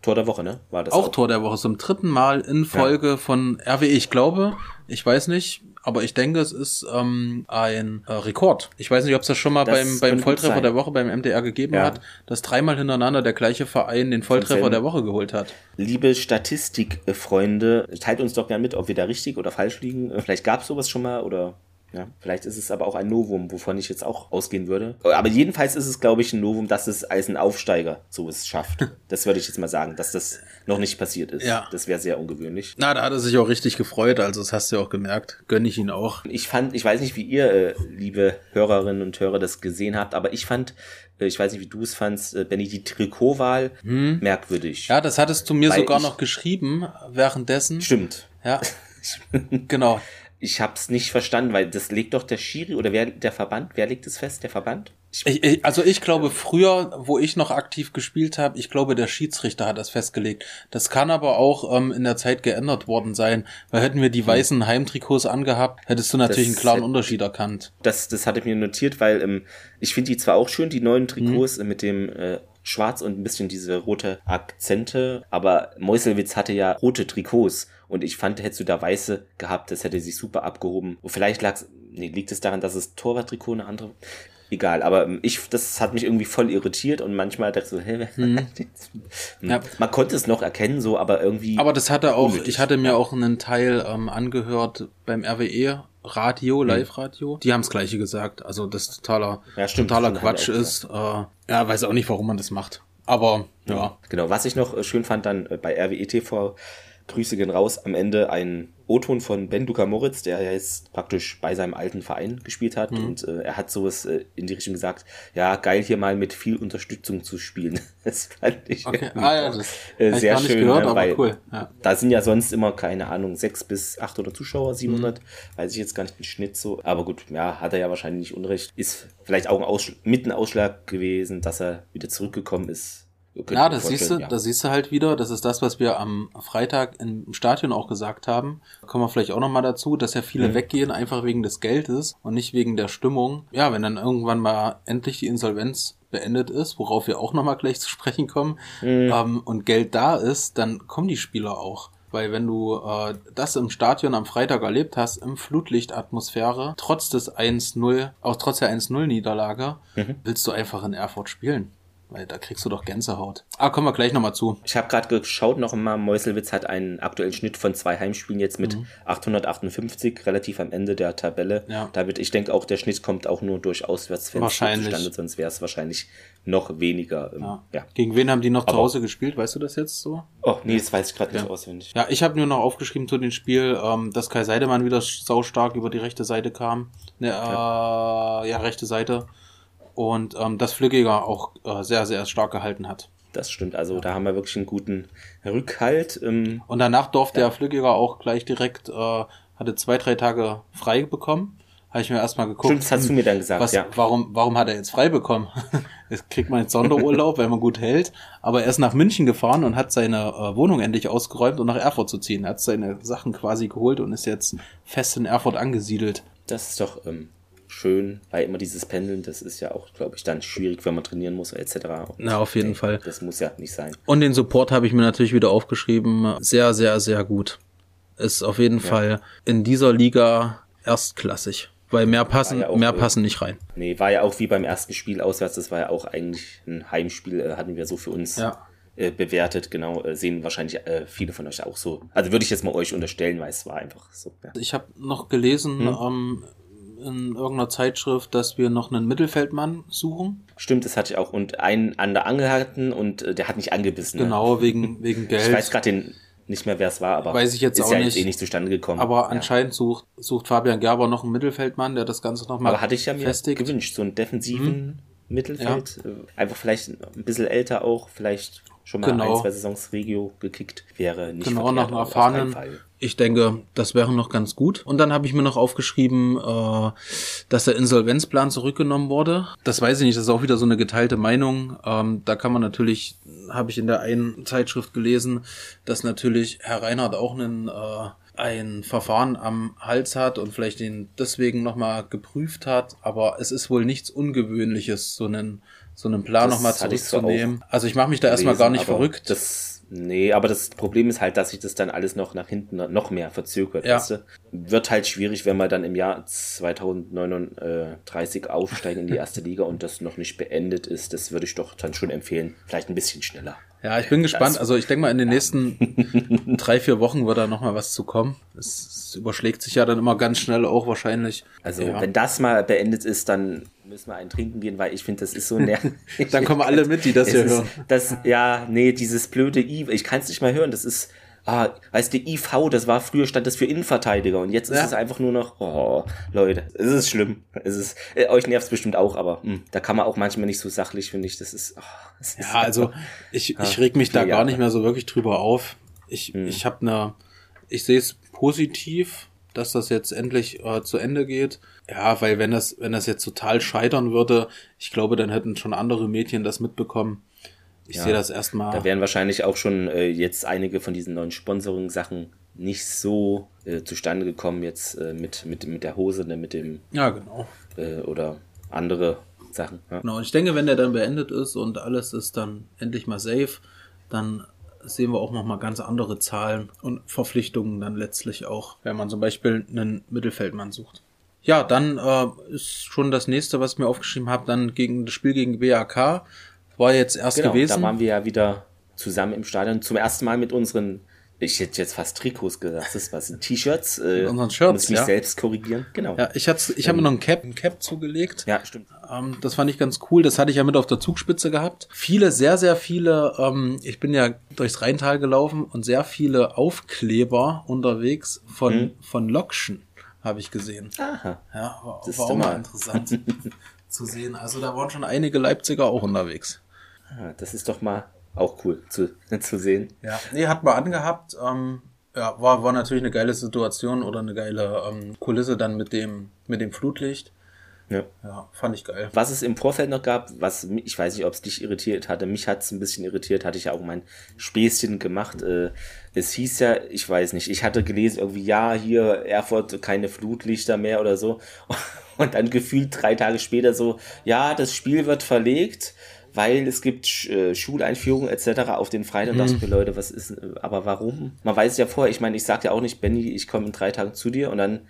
Tor der Woche, ne? War das auch, auch? Tor der Woche, zum dritten Mal in Folge ja. von RWE. Ich glaube, ich weiß nicht, aber ich denke, es ist ähm, ein äh, Rekord. Ich weiß nicht, ob es das schon mal das beim, beim Volltreffer der Woche beim MDR gegeben ja. hat, dass dreimal hintereinander der gleiche Verein den Volltreffer der Woche geholt hat. Liebe Statistikfreunde, teilt uns doch gerne mit, ob wir da richtig oder falsch liegen. Vielleicht gab es sowas schon mal oder Ja, vielleicht ist es aber auch ein Novum, wovon ich jetzt auch ausgehen würde. Aber jedenfalls ist es, glaube ich, ein Novum, dass es als ein Aufsteiger so es schafft. Das würde ich jetzt mal sagen, dass das noch nicht passiert ist. Ja. Das wäre sehr ungewöhnlich. Na, da hat er sich auch richtig gefreut, also das hast du ja auch gemerkt. Gönn ich ihn auch. Ich fand, ich weiß nicht, wie ihr, äh, liebe Hörerinnen und Hörer, das gesehen habt, aber ich fand, äh, ich weiß nicht, wie du es fandst, äh, Benny, die Trikotwahl merkwürdig. Ja, das hattest du mir Weil sogar noch geschrieben währenddessen. Stimmt. Ja, genau. Ich hab's nicht verstanden, weil das legt doch der Schiri oder wer der Verband? Wer legt es fest? Der Verband? Ich, Ich, also ich glaube früher, wo ich noch aktiv gespielt habe, ich glaube der Schiedsrichter hat das festgelegt. Das kann aber auch ähm, in der Zeit geändert worden sein, weil hätten wir die weißen Heimtrikots angehabt, hättest du natürlich Das einen klaren hätte- Unterschied erkannt. das, das hatte ich mir notiert, weil ähm, ich finde die zwar auch schön, die neuen Trikots äh, mit dem äh, Schwarz und ein bisschen diese rote Akzente, aber Meuselwitz hatte ja rote Trikots und ich fand, hättest du da weiße gehabt, das hätte sich super abgehoben. Und vielleicht lag's, nee, liegt es daran, dass das Torwarttrikot eine andere Egal, aber ähm, ich, das hat mich irgendwie voll irritiert und manchmal dachte ich so, hä, Ja. man konnte es noch erkennen, so, aber irgendwie. Aber das hatte auch, Unnötig. ich hatte mir auch einen Teil ähm, angehört beim RWE Radio, Live-Radio. Die haben das gleiche gesagt. Also das totaler, Mhm. Ja, stimmt, totaler Quatsch auch ist. Äh, ja, weiß auch nicht, warum man das macht. Aber ja. Genau, was ich noch äh, schön fand dann äh, bei RWE TV, Grüße gehen raus, am Ende ein O-Ton von Ben Duca Moritz, der ja jetzt praktisch bei seinem alten Verein gespielt hat Mhm. und äh, er hat sowas äh, in die Richtung gesagt, ja, geil hier mal mit viel Unterstützung zu spielen. Das fand ich Okay. Ah ja, das äh, sehr schön, gehört, ne, weil cool. Ja. da sind ja sonst immer, keine Ahnung, sechs bis 800 Zuschauer, 700, Mhm. weiß ich jetzt gar nicht den Schnitt so. Aber gut, ja, hat er ja wahrscheinlich nicht unrecht. Ist vielleicht auch ein Ausschl mit ein Ausschlag gewesen, dass er wieder zurückgekommen ist. Ja, das siehst du, ja. da siehst du halt wieder, das ist das, was wir am Freitag im Stadion auch gesagt haben. Kommen wir vielleicht auch nochmal dazu, dass ja viele Mhm. weggehen, einfach wegen des Geldes und nicht wegen der Stimmung. Ja, wenn dann irgendwann mal endlich die Insolvenz beendet ist, worauf wir auch nochmal gleich zu sprechen kommen, Mhm. ähm, und Geld da ist, dann kommen die Spieler auch. Weil wenn du äh, das im Stadion am Freitag erlebt hast, im Flutlichtatmosphäre, trotz des 1-0, auch trotz der 1-0-Niederlage, Mhm. willst du einfach in Erfurt spielen. Weil da kriegst du doch Gänsehaut. Ah, kommen wir gleich nochmal zu. Ich habe gerade geschaut noch einmal, Meuselwitz hat einen aktuellen Schnitt von zwei Heimspielen jetzt mit Mhm. 858, relativ am Ende der Tabelle. Ja. David, ich denke auch, der Schnitt kommt auch nur durch Auswärtsfans Wahrscheinlich. zustande, sonst wäre es wahrscheinlich noch weniger. ähm, Ja. ja. Gegen wen haben die noch zu Aber- Hause gespielt? Weißt du das jetzt so? Oh, nee, das weiß ich gerade nicht Ja. auswendig. Ja, ich habe nur noch aufgeschrieben zu dem Spiel, ähm, dass Kai Seidemann wieder saustark über die rechte Seite kam. Ne, äh, ja. rechte Seite. Und ähm, dass Flüggiger auch äh, sehr, sehr stark gehalten hat. Das stimmt. Also da haben wir wirklich einen guten Rückhalt. Ähm, Und danach durfte der Flüggiger auch gleich direkt, äh, hatte zwei, drei Tage frei bekommen. Habe ich mir erstmal geguckt. Stimmt, das hast du mir dann gesagt, was, ja. warum, warum hat er jetzt frei bekommen? Jetzt kriegt man jetzt Sonderurlaub, weil man gut hält. Aber er ist nach München gefahren und hat seine äh, Wohnung endlich ausgeräumt, um nach Erfurt zu ziehen. Er hat seine Sachen quasi geholt und ist jetzt fest in Erfurt angesiedelt. Das ist doch ähm, schön, weil immer dieses Pendeln, das ist ja auch, glaube ich, dann schwierig, wenn man trainieren muss, etc. Und, Na, auf jeden Fall. Das muss ja nicht sein. Und den Support habe ich mir natürlich wieder aufgeschrieben. Sehr, sehr, sehr gut. Ist auf jeden Fall in dieser Liga erstklassig. Weil mehr passen, ja auch, mehr passen nicht rein. Nee, war ja auch wie beim ersten Spiel auswärts, das war ja auch eigentlich ein Heimspiel, äh, hatten wir so für uns Ja. äh, bewertet, genau, äh, sehen wahrscheinlich äh, viele von euch auch so. Also würde ich jetzt mal euch unterstellen, weil es war einfach so. Ja. Ich habe noch gelesen Hm? ähm, in irgendeiner Zeitschrift, dass wir noch einen Mittelfeldmann suchen. Stimmt, das hatte ich auch. Und einen an der Angel hatten und äh, der hat nicht angebissen. Ne? Genau, wegen, wegen Geld. Ich weiß gerade den nicht mehr, wer es war, aber Weiß ich jetzt ist auch ja nicht. eh nicht zustande gekommen. Aber ja. anscheinend sucht, sucht Fabian Gerber noch einen Mittelfeldmann, der das Ganze nochmal Aber hatte ich ja mir festigt. gewünscht, so einen defensiven Mhm. Mittelfeld. Äh, Einfach vielleicht ein bisschen älter auch, vielleicht schon mal Genau. ein, zwei Saisons Regio gekickt, wäre nicht Genau, nach einem erfahrenen. Ich denke, das wäre noch ganz gut. Und dann habe ich mir noch aufgeschrieben, äh, dass der Insolvenzplan zurückgenommen wurde. Das weiß ich nicht, das ist auch wieder so eine geteilte Meinung. Ähm, da kann man natürlich, habe ich in der einen Zeitschrift gelesen, dass natürlich Herr Reinhardt auch einen, äh, ein Verfahren am Hals hat und vielleicht den deswegen nochmal geprüft hat. Aber es ist wohl nichts Ungewöhnliches, so einen, so einen Plan nochmal zurückzunehmen. also ich mache mich da erstmal gar nicht verrückt. Das Nee, aber das Problem ist halt, dass sich das dann alles noch nach hinten noch mehr verzögert. Ja. Weißt du? Wird halt schwierig, wenn wir dann im Jahr 2039 aufsteigen in die erste Liga und das noch nicht beendet ist. Das würde ich doch dann schon empfehlen. Vielleicht ein bisschen schneller. Ja, ich bin gespannt. Also ich denke mal, in den nächsten drei, vier Wochen wird da noch mal was zu kommen. Es, überschlägt sich ja dann immer ganz schnell auch wahrscheinlich. Also ja. wenn das mal beendet ist, dann müssen wir einen trinken gehen, weil ich finde, das ist so nervig. dann kommen alle mit, die das hier hören. Das, ja, nee, dieses blöde I, ich kann es nicht mal hören. Das ist, ah, weißt du, IV, das war früher stand das für Innenverteidiger und jetzt ist ja. es einfach nur noch, oh, Leute, es ist schlimm. Es ist, äh, euch nervt es bestimmt auch, aber mh, hm, da kann man auch manchmal nicht so sachlich, finde ich. Das ist, oh, das ja, ist also ich, ich reg mich da gar nicht mehr so wirklich drüber auf. Ich, mhm. ich habe eine, ich sehe es positiv, dass das jetzt endlich äh, zu Ende geht. Ja, weil wenn das, wenn das jetzt total scheitern würde, ich glaube, dann hätten schon andere Medien das mitbekommen. Ich ja, sehe das erstmal. Da wären wahrscheinlich auch schon äh, jetzt einige von diesen neuen Sponsoring-Sachen nicht so äh, zustande gekommen, jetzt äh, mit, mit, mit der Hose, ne, mit dem. Ja, genau. Äh, oder andere Sachen. Ja. Genau, und ich denke, wenn der dann beendet ist und alles ist dann endlich mal safe, dann sehen wir auch nochmal ganz andere Zahlen und Verpflichtungen dann letztlich auch, wenn man zum Beispiel einen Mittelfeldmann sucht. Ja, dann äh, ist schon das nächste, was ich mir aufgeschrieben habe, dann gegen das Spiel gegen BAK. War jetzt erst genau, gewesen. Da waren wir ja wieder zusammen im Stadion. Zum ersten Mal mit unseren, ich hätte jetzt fast Trikots gesagt, das was sind T-Shirts. Äh, unseren Shirts, muss ich mich ja. selbst korrigieren. Genau. Ja, ich hatte, ich ähm, habe mir noch ein Cap, ein Cap zugelegt. Ja, stimmt. Ähm, das fand ich ganz cool. Das hatte ich ja mit auf der Zugspitze gehabt. Viele, sehr, sehr viele. Ähm, ich bin ja durchs Rheintal gelaufen und sehr viele Aufkleber unterwegs von hm. von Lokschen habe ich gesehen. Aha. Ja, war, das war auch mal interessant zu sehen. Also da waren schon einige Leipziger auch unterwegs. Ah, das ist doch mal auch cool zu, zu sehen. Ja, nee, hat man angehabt. Ähm, ja, war, war natürlich eine geile Situation oder eine geile ähm, Kulisse dann mit dem, mit dem Flutlicht. Ja. ja, fand ich geil. Was es im Vorfeld noch gab, was ich weiß nicht, ob es dich irritiert hatte, mich hat es ein bisschen irritiert, hatte ich ja auch mein Späßchen gemacht. Äh, es hieß ja, ich weiß nicht, ich hatte gelesen, irgendwie, ja, hier Erfurt keine Flutlichter mehr oder so. Und dann gefühlt drei Tage später so, ja, das Spiel wird verlegt weil es gibt äh, Schuleinführungen etc. auf den Freitag. Mhm. dachte ich mir, Leute, was ist, aber warum? Man weiß es ja vorher, ich meine, ich sag ja auch nicht, Benny, ich komme in drei Tagen zu dir und dann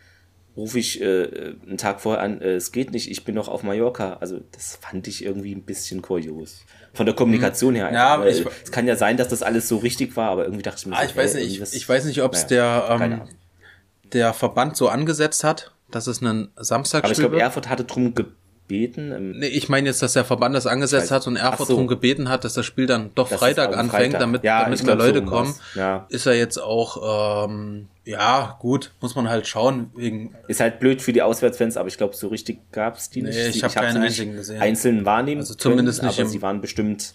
rufe ich äh, einen Tag vorher an, äh, es geht nicht, ich bin noch auf Mallorca. Also das fand ich irgendwie ein bisschen kurios. Von der Kommunikation her. Ja, aber ich, es kann ja sein, dass das alles so richtig war, aber irgendwie dachte ich mir, ah, ich, weiß nicht, ich, ich, weiß nicht, ob es naja, der, ähm, der Verband so angesetzt hat, dass es einen Samstag Aber ich glaube, Erfurt hatte drum gebeten gebeten. Ähm, nee, ich meine jetzt, dass der Verband das angesetzt hat und Erfurt so. darum gebeten hat, dass das Spiel dann doch das Freitag anfängt, Freitag. damit, ja, damit mehr Leute so kommen. Ja. Ist er jetzt auch, ähm, ja, gut, muss man halt schauen. Wegen ist halt blöd für die Auswärtsfans, aber ich glaube, so richtig gab's die nee, nicht. Ich habe hab keinen einzigen gesehen. Einzeln wahrnehmen Also zumindest können, nicht. Aber sie waren bestimmt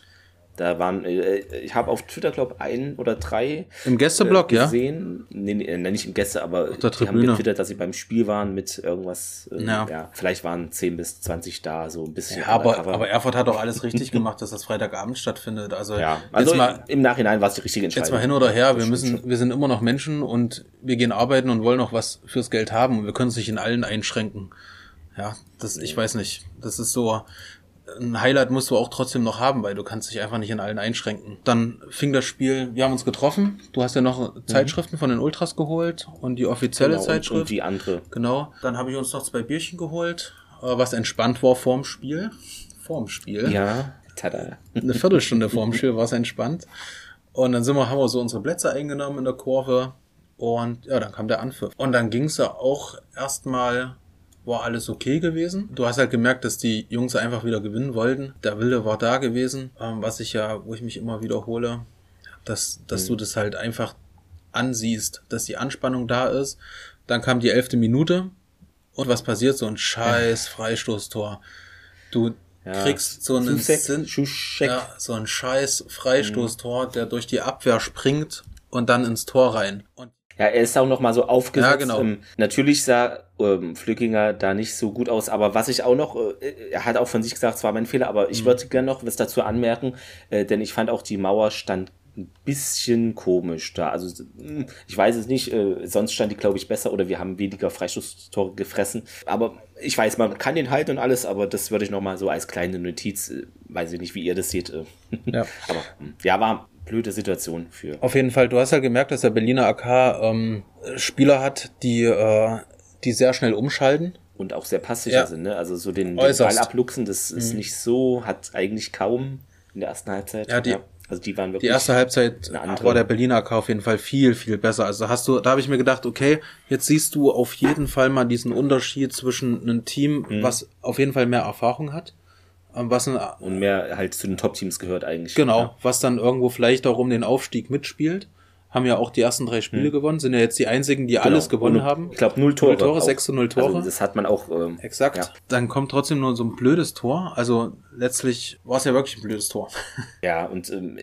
da waren, äh, ich habe auf Twitter, glaube ein oder drei im Gästeblock, äh, gesehen. Ja? Nee, nee, nicht im Gäste, aber die Tribüne. haben getwittert, dass sie beim Spiel waren mit irgendwas. Äh, ja. ja. Vielleicht waren 10 bis 20 da, so ein bisschen. Ja, aber, aber Erfurt hat doch alles richtig gemacht, dass das Freitagabend stattfindet. Also, ja. also mal, im Nachhinein war es die richtige Entscheidung. Jetzt mal hin oder her, wir müssen, wir sind immer noch Menschen und wir gehen arbeiten und wollen noch was fürs Geld haben und wir können es nicht in allen einschränken. Ja, das, ich weiß nicht. Das ist so, ein Highlight musst du auch trotzdem noch haben, weil du kannst dich einfach nicht in allen einschränken. Dann fing das Spiel, wir haben uns getroffen. Du hast ja noch mhm. Zeitschriften von den Ultras geholt und die offizielle genau, Zeitschrift. Und, und die andere. Genau. Dann habe ich uns noch zwei Bierchen geholt, äh, was entspannt war vorm Spiel. Vorm Spiel. Ja, tada. Eine Viertelstunde vorm Spiel war es entspannt. Und dann sind wir, haben wir so unsere Plätze eingenommen in der Kurve. Und ja, dann kam der Anpfiff. Und dann ging es ja auch erstmal war alles okay gewesen. Du hast halt gemerkt, dass die Jungs einfach wieder gewinnen wollten. Der Wille war da gewesen, ähm, was ich ja, wo ich mich immer wiederhole, dass, dass mhm. du das halt einfach ansiehst, dass die Anspannung da ist. Dann kam die elfte Minute und was passiert? So ein scheiß Freistoßtor. Du ja. kriegst so einen Sinn, ja, so ein scheiß Freistoßtor, der durch die Abwehr springt und dann ins Tor rein. Und ja, er ist auch noch mal so aufgesetzt. Ja, genau. Ähm, natürlich sah ähm, Flückinger da nicht so gut aus, aber was ich auch noch, äh, er hat auch von sich gesagt, es war mein Fehler, aber ich mhm. würde gerne noch was dazu anmerken, äh, denn ich fand auch die Mauer stand ein bisschen komisch da. Also hm, ich weiß es nicht, äh, sonst stand die, glaube ich, besser oder wir haben weniger Freistoßtore gefressen. Aber ich weiß, man kann den halten und alles, aber das würde ich noch mal so als kleine Notiz, äh, weiß ich nicht, wie ihr das seht. Äh. Ja. aber hm, ja, war blöde Situation für. Auf jeden Fall, du hast ja gemerkt, dass der Berliner AK ähm, Spieler hat, die, äh, die sehr schnell umschalten. Und auch sehr passsicher ja. sind, ne? Also so den, den Ball abluchsen, das ist mhm. nicht so, hat eigentlich kaum in der ersten Halbzeit. Ja, die, ja. Also die waren wirklich. Die erste Halbzeit war der Berliner AK auf jeden Fall viel, viel besser. Also hast du, da habe ich mir gedacht, okay, jetzt siehst du auf jeden Fall mal diesen Unterschied zwischen einem Team, mhm. was auf jeden Fall mehr Erfahrung hat. Ähm, was ein, und mehr halt zu den Top-Teams gehört eigentlich. Genau, ja. was dann irgendwo vielleicht auch um den Aufstieg mitspielt haben ja auch die ersten drei Spiele hm. gewonnen, sind ja jetzt die einzigen, die genau. alles gewonnen haben. Ich glaube, null Tore. Null Tore, sechs zu null Tore. Also das hat man auch. Ähm, Exakt. Ja. Dann kommt trotzdem nur so ein blödes Tor. Also letztlich war es ja wirklich ein blödes Tor. Ja, und ähm,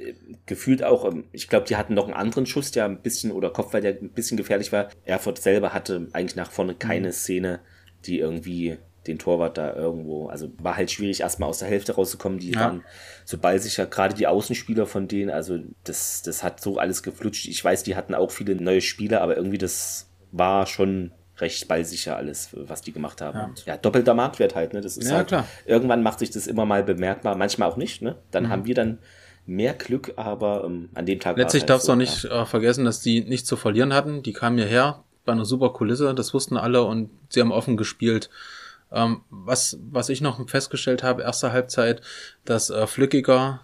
gefühlt auch, ähm, ich glaube, die hatten noch einen anderen Schuss, der ein bisschen, oder Kopfball, der ein bisschen gefährlich war. Erfurt selber hatte eigentlich nach vorne keine mhm. Szene, die irgendwie den Torwart da irgendwo. Also war halt schwierig, erstmal aus der Hälfte rauszukommen. Die ja. waren so ballsicher, gerade die Außenspieler von denen, also das, das hat so alles geflutscht. Ich weiß, die hatten auch viele neue Spieler, aber irgendwie das war schon recht ballsicher alles, was die gemacht haben. Ja, ja doppelter Marktwert halt, ne? Das ist ja, halt, klar. Irgendwann macht sich das immer mal bemerkbar, manchmal auch nicht, ne? Dann mhm. haben wir dann mehr Glück, aber ähm, an dem Tag. Letztlich halt darfst du so, auch nicht ja. äh, vergessen, dass die nichts zu verlieren hatten. Die kamen hierher bei einer super Kulisse, das wussten alle und sie haben offen gespielt. Ähm, was, was ich noch festgestellt habe, erste Halbzeit, dass äh, Flückiger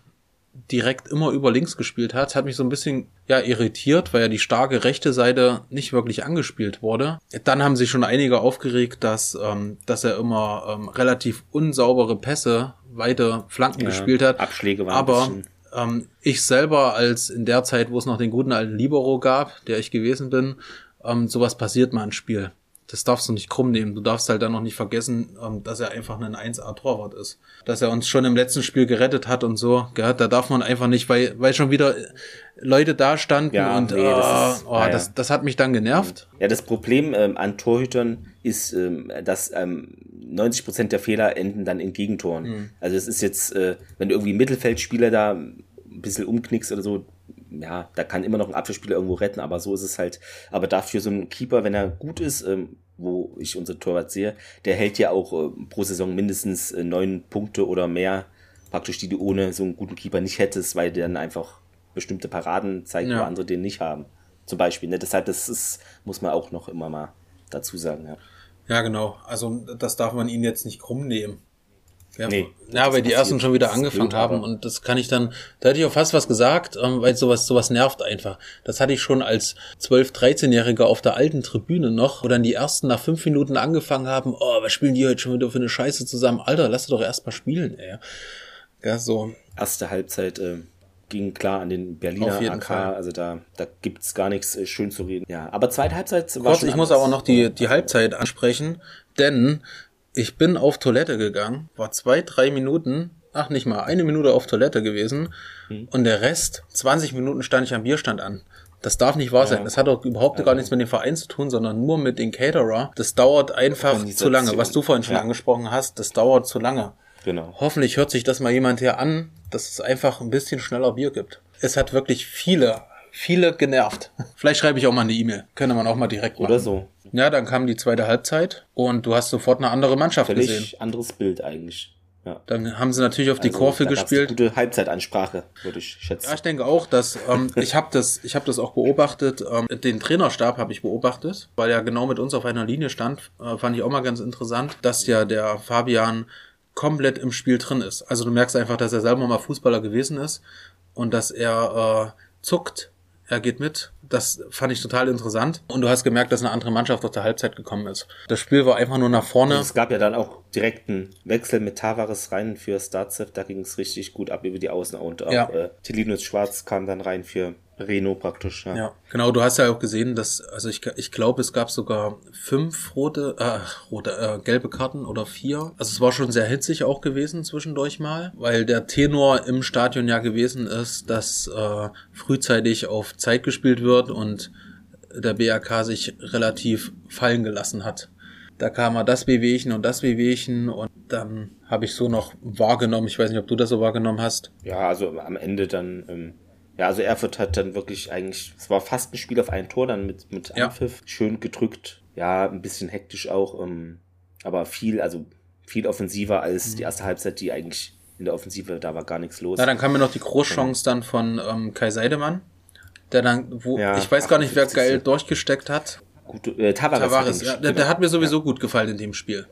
direkt immer über links gespielt hat, hat mich so ein bisschen ja irritiert, weil ja die starke rechte Seite nicht wirklich angespielt wurde. Dann haben sich schon einige aufgeregt, dass ähm, dass er immer ähm, relativ unsaubere Pässe, weite Flanken ja, gespielt hat. Abschläge waren aber ähm, ich selber als in der Zeit, wo es noch den guten alten Libero gab, der ich gewesen bin, ähm, sowas passiert mal im Spiel das darfst du nicht krumm nehmen. Du darfst halt dann noch nicht vergessen, ähm, dass er einfach ein 1A-Torwart ist. Dass er uns schon im letzten Spiel gerettet hat und so. Gell? Da darf man einfach nicht, weil, weil schon wieder Leute da standen ja, und nee, das, ist, oh, ja, das, das hat mich dann genervt. Ja, das Problem ähm, an Torhütern ist, ähm, dass ähm, 90 Prozent der Fehler enden dann in Gegentoren. Mhm. Also es ist jetzt, äh, wenn du irgendwie Mittelfeldspieler da ein bisschen umknickst oder so, ja, da kann immer noch ein Abwehrspieler irgendwo retten, aber so ist es halt. Aber dafür so ein Keeper, wenn er gut ist, ähm, wo ich unser Torwart sehe, der hält ja auch äh, pro Saison mindestens äh, neun Punkte oder mehr, praktisch die du ohne so einen guten Keeper nicht hättest, weil der dann einfach bestimmte Paraden zeigt, ja. wo andere den nicht haben. Zum Beispiel. Ne? Deshalb, das ist, muss man auch noch immer mal dazu sagen, ja. Ja, genau. Also das darf man ihn jetzt nicht krumm nehmen. Ja, nee, ja weil die ersten schon wieder angefangen haben und das kann ich dann, da hätte ich auch fast was gesagt, ähm, weil sowas, sowas nervt einfach. Das hatte ich schon als 12-, 13-Jähriger auf der alten Tribüne noch, wo dann die ersten nach fünf Minuten angefangen haben, oh, was spielen die heute schon wieder für eine Scheiße zusammen? Alter, lass doch erst mal spielen, ey. Ja, so. Erste Halbzeit, äh, ging klar an den Berliner Auf jeden AK, Fall. also da, da gibt's gar nichts äh, schön zu reden. Ja, aber zweite Halbzeit war Kurz, ich muss aber noch die, die Halbzeit ansprechen, denn ich bin auf Toilette gegangen, war zwei, drei Minuten, ach nicht mal, eine Minute auf Toilette gewesen mhm. und der Rest, 20 Minuten stand ich am Bierstand an. Das darf nicht wahr sein. Das hat auch überhaupt ja. gar nichts mit dem Verein zu tun, sondern nur mit den Caterer. Das dauert einfach zu lange. Was du vorhin schon ja. angesprochen hast, das dauert zu lange. Genau. Hoffentlich hört sich das mal jemand hier an, dass es einfach ein bisschen schneller Bier gibt. Es hat wirklich viele, viele genervt. Vielleicht schreibe ich auch mal eine E-Mail. Könnte man auch mal direkt machen. Oder so. Ja, dann kam die zweite Halbzeit und du hast sofort eine andere Mannschaft Völlig gesehen. anderes Bild eigentlich. Ja. Dann haben sie natürlich auf die also, Kurve gespielt. Gute Halbzeitansprache, würde ich schätzen. Ja, ich denke auch, dass ähm, ich habe das, ich habe das auch beobachtet. Ähm, den Trainerstab habe ich beobachtet, weil er genau mit uns auf einer Linie stand. Äh, fand ich auch mal ganz interessant, dass ja der Fabian komplett im Spiel drin ist. Also du merkst einfach, dass er selber mal Fußballer gewesen ist und dass er äh, zuckt, er geht mit. Das fand ich total interessant. Und du hast gemerkt, dass eine andere Mannschaft aus der Halbzeit gekommen ist. Das Spiel war einfach nur nach vorne. Also es gab ja dann auch direkt einen Wechsel mit Tavares rein für Starzev. Da ging es richtig gut ab über die Außen. Und auch ja. äh, Telinus Schwarz kam dann rein für Renault praktisch. Ja. ja, genau. Du hast ja auch gesehen, dass, also ich, ich glaube, es gab sogar fünf rote, äh, rote, äh, gelbe Karten oder vier. Also es war schon sehr hitzig auch gewesen zwischendurch mal, weil der Tenor im Stadion ja gewesen ist, dass äh, frühzeitig auf Zeit gespielt wird und der BRK sich relativ fallen gelassen hat. Da kam mal das Wehwehchen und das Wehwehchen und dann habe ich so noch wahrgenommen. Ich weiß nicht, ob du das so wahrgenommen hast. Ja, also am Ende dann ähm, ja, also Erfurt hat dann wirklich eigentlich, es war fast ein Spiel auf ein Tor, dann mit, mit Anpfiff, ja. schön gedrückt, ja, ein bisschen hektisch auch, ähm, aber viel, also viel offensiver als mhm. die erste Halbzeit, die eigentlich in der Offensive, da war gar nichts los. Na, dann kam mir noch die Großchance dann von ähm, Kai Seidemann, der dann, wo, Ja, ich weiß gar nicht, wer 58. geil durchgesteckt hat. Gut, äh, Tavares, Tavares, ja, der, der genau. hat mir sowieso gut gefallen in dem Spiel.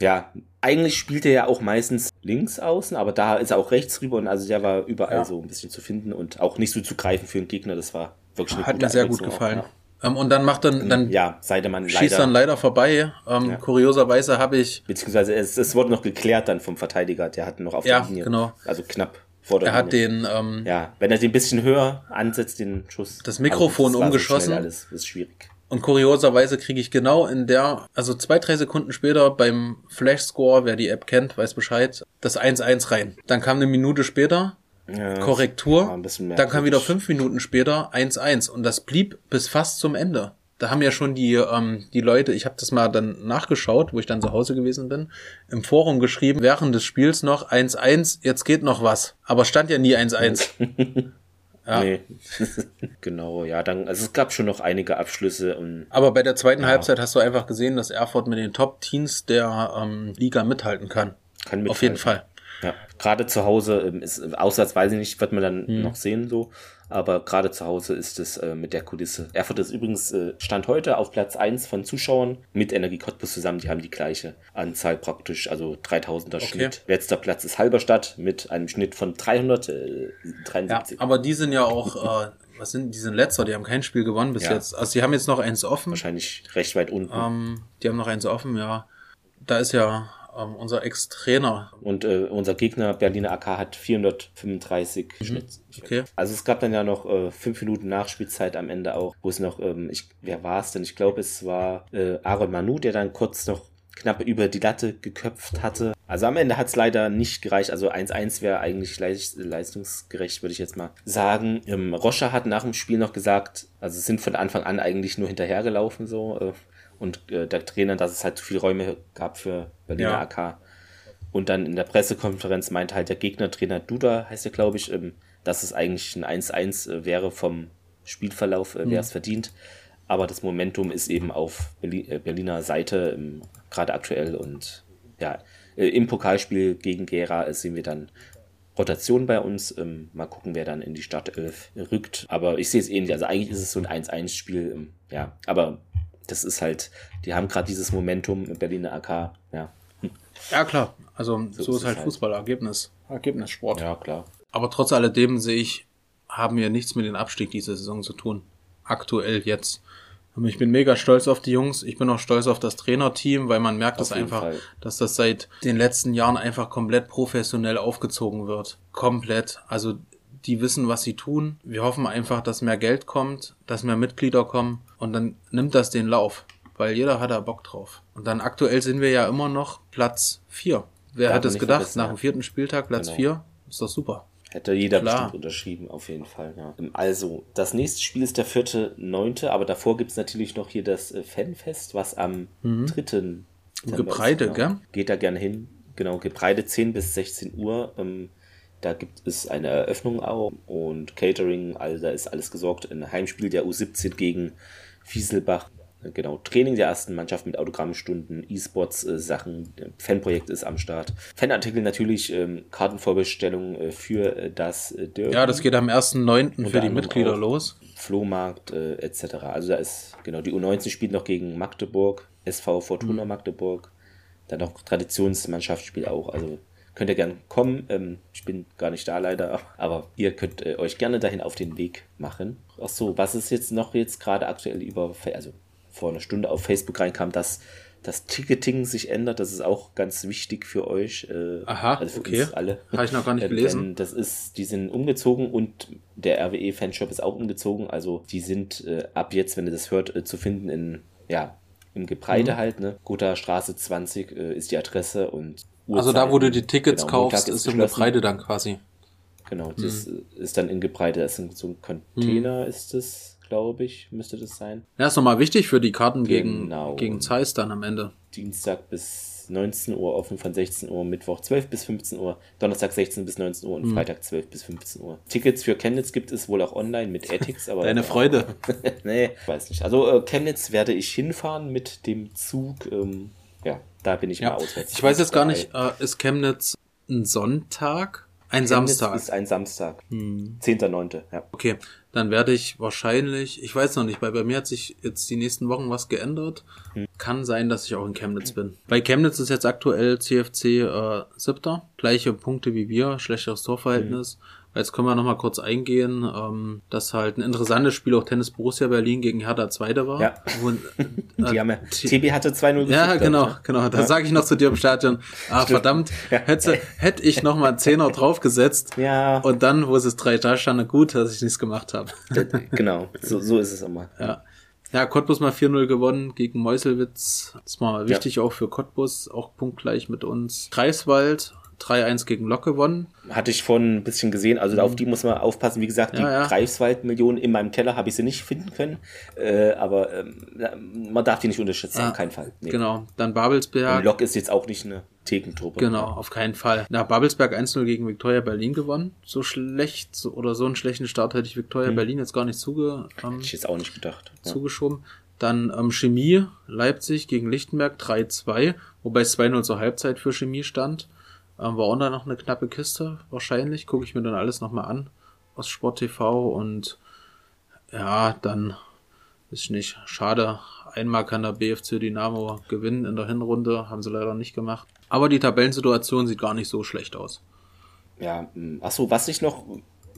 Ja, eigentlich spielt er ja auch meistens links außen, aber da ist er auch rechts rüber und also der war überall Ja. so ein bisschen zu finden und auch nicht so zu greifen für einen Gegner. Das war wirklich eine Hat mir sehr gut Abwechslung auch, gefallen. Ähm, und dann macht dann, dann Ja, ja Seidemann schießt leider. dann leider vorbei. Ähm, Kurioserweise habe ich, beziehungsweise es, es wurde noch geklärt dann vom Verteidiger, der hat noch auf Ja, der Linie. genau. Also knapp vor der er hat den, ähm, Ja, wenn er den ein bisschen höher ansetzt, den Schuss. Das Mikrofon aber das so umgeschossen. schnell Alles das ist schwierig. Und kurioserweise kriege ich genau in der, also zwei, drei Sekunden später beim Flash-Score, wer die App kennt, weiß Bescheid, das 1-1 rein. Dann kam eine Minute später Ja, Korrektur. Dann kam wieder fünf Minuten später 1-1. Und das blieb bis fast zum Ende. Da haben ja schon die, ähm, die Leute, ich habe das mal dann nachgeschaut, wo ich dann zu Hause gewesen bin, im Forum geschrieben, während des Spiels noch 1-1, jetzt geht noch was. Aber stand ja nie 1-1. Ja. Nee. genau, ja, dann, also es gab schon noch einige Abschlüsse und Aber bei der zweiten Halbzeit hast du einfach gesehen, dass Erfurt mit den Top-Teams der ähm, Liga mithalten kann. kann mit Auf jeden Fall. Ja, gerade zu Hause ähm, ist auswärts weiß ich nicht, wird man dann Hm. noch sehen so, aber gerade zu Hause ist es äh, mit der Kulisse. Erfurt ist übrigens äh, stand heute auf Platz 1 von Zuschauern mit Energie Cottbus zusammen, die haben die gleiche Anzahl praktisch, also 3000er Schnitt. Letzter Platz ist Halberstadt mit einem Schnitt von Ja, 373. aber die sind ja auch, äh, was sind, die sind letzter, die haben kein Spiel gewonnen bis Ja. jetzt. Also die haben jetzt noch eins offen. Wahrscheinlich recht weit unten. Ähm, die haben noch eins offen, ja. Da ist ja ähm, unser Ex-Trainer. Und äh, unser Gegner Berliner AK hat 435 Schnitt. Mhm. Okay. Also es gab dann ja noch äh, fünf Minuten Nachspielzeit am Ende auch, wo es noch, ähm, ich, wer war es denn? Ich glaube, es war äh, Aaron Manu, der dann kurz noch knapp über die Latte geköpft hatte. Also am Ende hat es leider nicht gereicht. Also 1-1 wäre eigentlich leist leistungsgerecht, würde ich jetzt mal sagen. Ähm, Roscher hat nach dem Spiel noch gesagt, also sind von Anfang an eigentlich nur hinterhergelaufen so. Äh, und äh, der Trainer, dass es halt zu viele Räume gab für Berliner Ja. AK. Und dann in der Pressekonferenz meinte halt der Gegnertrainer Duda, heißt er, glaube ich, ähm, dass es eigentlich ein 1-1 äh, wäre vom Spielverlauf, äh, wäre es verdient. Aber das Momentum ist eben auf äh, Berliner Seite, ähm, gerade aktuell. Und ja, äh, im Pokalspiel gegen Gera äh, sehen wir dann Rotation bei uns. Ähm, mal gucken, wer dann in die Startelf rückt. Aber ich sehe es ähnlich. Also eigentlich ist es so ein 1-1-Spiel. Ähm, ja, aber das ist halt, die haben gerade dieses Momentum im Berliner AK. Ja, Ja, klar. Also so, ist ist es halt halt. Fußball, Ergebnis. Ergebnissport. ja klar. Aber trotz alledem sehe ich, haben wir nichts mit dem Abstieg dieser Saison zu tun. Aktuell jetzt. Aber Ich bin mega stolz auf die Jungs. Ich bin auch stolz auf das Trainerteam, weil man merkt das jeden einfach, Fall. dass das seit den letzten Jahren einfach komplett professionell aufgezogen wird. Komplett. Also die wissen, was sie tun. Wir hoffen einfach, dass mehr Geld kommt, dass mehr Mitglieder kommen und dann nimmt das den Lauf, weil jeder hat da Bock drauf. Und dann aktuell sind wir ja immer noch Platz vier. Wer Darf hätte es gedacht? Nach dem vierten Spieltag Platz Genau. vier, Ist doch super. Hätte jeder Klar. bestimmt unterschrieben, auf jeden Fall. Ja. Also, das nächste Spiel ist der vierte, neunte, aber davor gibt's natürlich noch hier das äh, Fanfest, was am dritten Im Dezember Gebreide, ist, genau. gell? Geht da gerne hin. Genau, Gebreide 10 bis 16 Uhr. Ähm, da gibt es eine Eröffnung auch und Catering, also da ist alles gesorgt. Ein Heimspiel der U17 gegen Fieselbach. Genau, Training der ersten Mannschaft mit Autogrammstunden, E-Sports-Sachen, Fanprojekt ist am Start. Fanartikel natürlich, ähm, Kartenvorbestellung äh, für äh, das äh, Derby. Ja, das geht am 1.9. für die Mitglieder los. Flohmarkt äh, etc. Also da ist, genau, die U19 spielt noch gegen Magdeburg, SV Fortuna Mhm. Magdeburg. Dann noch Traditionsmannschaft spielt auch. Also könnt ihr gern kommen. Ähm, ich bin gar nicht da leider, aber ihr könnt äh, euch gerne dahin auf den Weg machen. Ach so, was ist jetzt noch jetzt gerade aktuell über, also vor einer Stunde auf Facebook reinkam, dass das Ticketing sich ändert. Das ist auch ganz wichtig für euch. Äh, Aha, also für okay. uns alle. Habe ich noch gar nicht Äh, gelesen. Das ist, die sind umgezogen und der RWE Fanshop ist auch umgezogen. Also die sind äh, ab jetzt, wenn ihr das hört, äh, zu finden in, ja, im Gebreide Mhm. halt, ne? Guter Straße 20 äh, ist die Adresse und Also da, wo du die Uhrzeiten. Tickets Genau, kaufst, ist im. Gebreide dann quasi. Genau, das Mhm. ist dann in Gebreide. Das ist so ein Container, ist es, glaube ich, müsste das sein. Ja, ist nochmal wichtig für die Karten gegen, Genau. gegen Zeiss dann am Ende. Dienstag bis 19 Uhr offen, von 16 Uhr, Mittwoch 12 bis 15 Uhr, Donnerstag 16 bis 19 Uhr und Mhm. Freitag 12 bis 15 Uhr. Tickets für Chemnitz gibt es wohl auch online mit Ethics, aber Deine Freude. nee, weiß nicht. Also äh, Chemnitz werde ich hinfahren mit dem Zug. Ähm, ja, da bin ich mal Ja. auswärts. Ich weiß jetzt gar nicht, äh, ist Chemnitz ein Sonntag? Ein Chemnitz Samstag. ist ein Samstag. Hm. 10.9. Ja. Okay, dann werde ich wahrscheinlich, ich weiß noch nicht, weil bei mir hat sich jetzt die nächsten Wochen was geändert. Kann sein, dass ich auch in Chemnitz bin. Bei Chemnitz ist jetzt aktuell CFC äh, siebter, gleiche Punkte wie wir, schlechteres Torverhältnis. Jetzt können wir noch mal kurz eingehen, ähm, dass halt ein interessantes Spiel auch Tennis Borussia Berlin gegen Hertha Zweite war. Ja. Wo, äh, Die haben ja, TB hatte 2-0 ja, genau, glaub genau. Da sage ich noch zu dir im Stadion, ah, verdammt, Ja. hätte, hätte ich noch mal einen Zehner draufgesetzt. Ja, Und dann, wo es 3 da stand, gut, dass ich nichts gemacht habe. genau. So, so ist es immer. Ja. Ja, Cottbus mal 4-0 gewonnen gegen Meuselwitz. Das war wichtig auch für Cottbus, auch punktgleich mit uns. Greifswald 3-1 gegen Lok gewonnen. Hatte ich vorhin ein bisschen gesehen, also auf die muss man aufpassen. Wie gesagt, die Mhm. Ja, ja. Greifswald-Millionen in meinem Keller habe ich sie nicht finden können. Äh, aber ähm, man darf die nicht unterschätzen, Ja, auf keinen Fall. Nee. Genau. Dann Und Babelsberg. Lok ist jetzt auch nicht eine Thekentruppe. Genau, auf keinen Fall. Na, Babelsberg 1-0 gegen Viktoria Berlin gewonnen. So schlecht so, oder so einen schlechten Start hätte ich Viktoria Berlin jetzt gar nicht zuge, ähm, Hätte ich jetzt auch nicht gedacht. Zugeschoben. Dann ähm, Chemie Leipzig gegen Lichtenberg 3-2, wobei es 2-0 zur Halbzeit für Chemie stand. Ähm, war auch noch eine knappe Kiste, wahrscheinlich. Gucke ich mir dann alles nochmal an aus Sport TV und ja, dann ist nicht schade. Einmal kann der BFC Dynamo gewinnen in der Hinrunde, haben sie leider nicht gemacht. Aber die Tabellensituation sieht gar nicht so schlecht aus. Ja, mh. ach so, was ich noch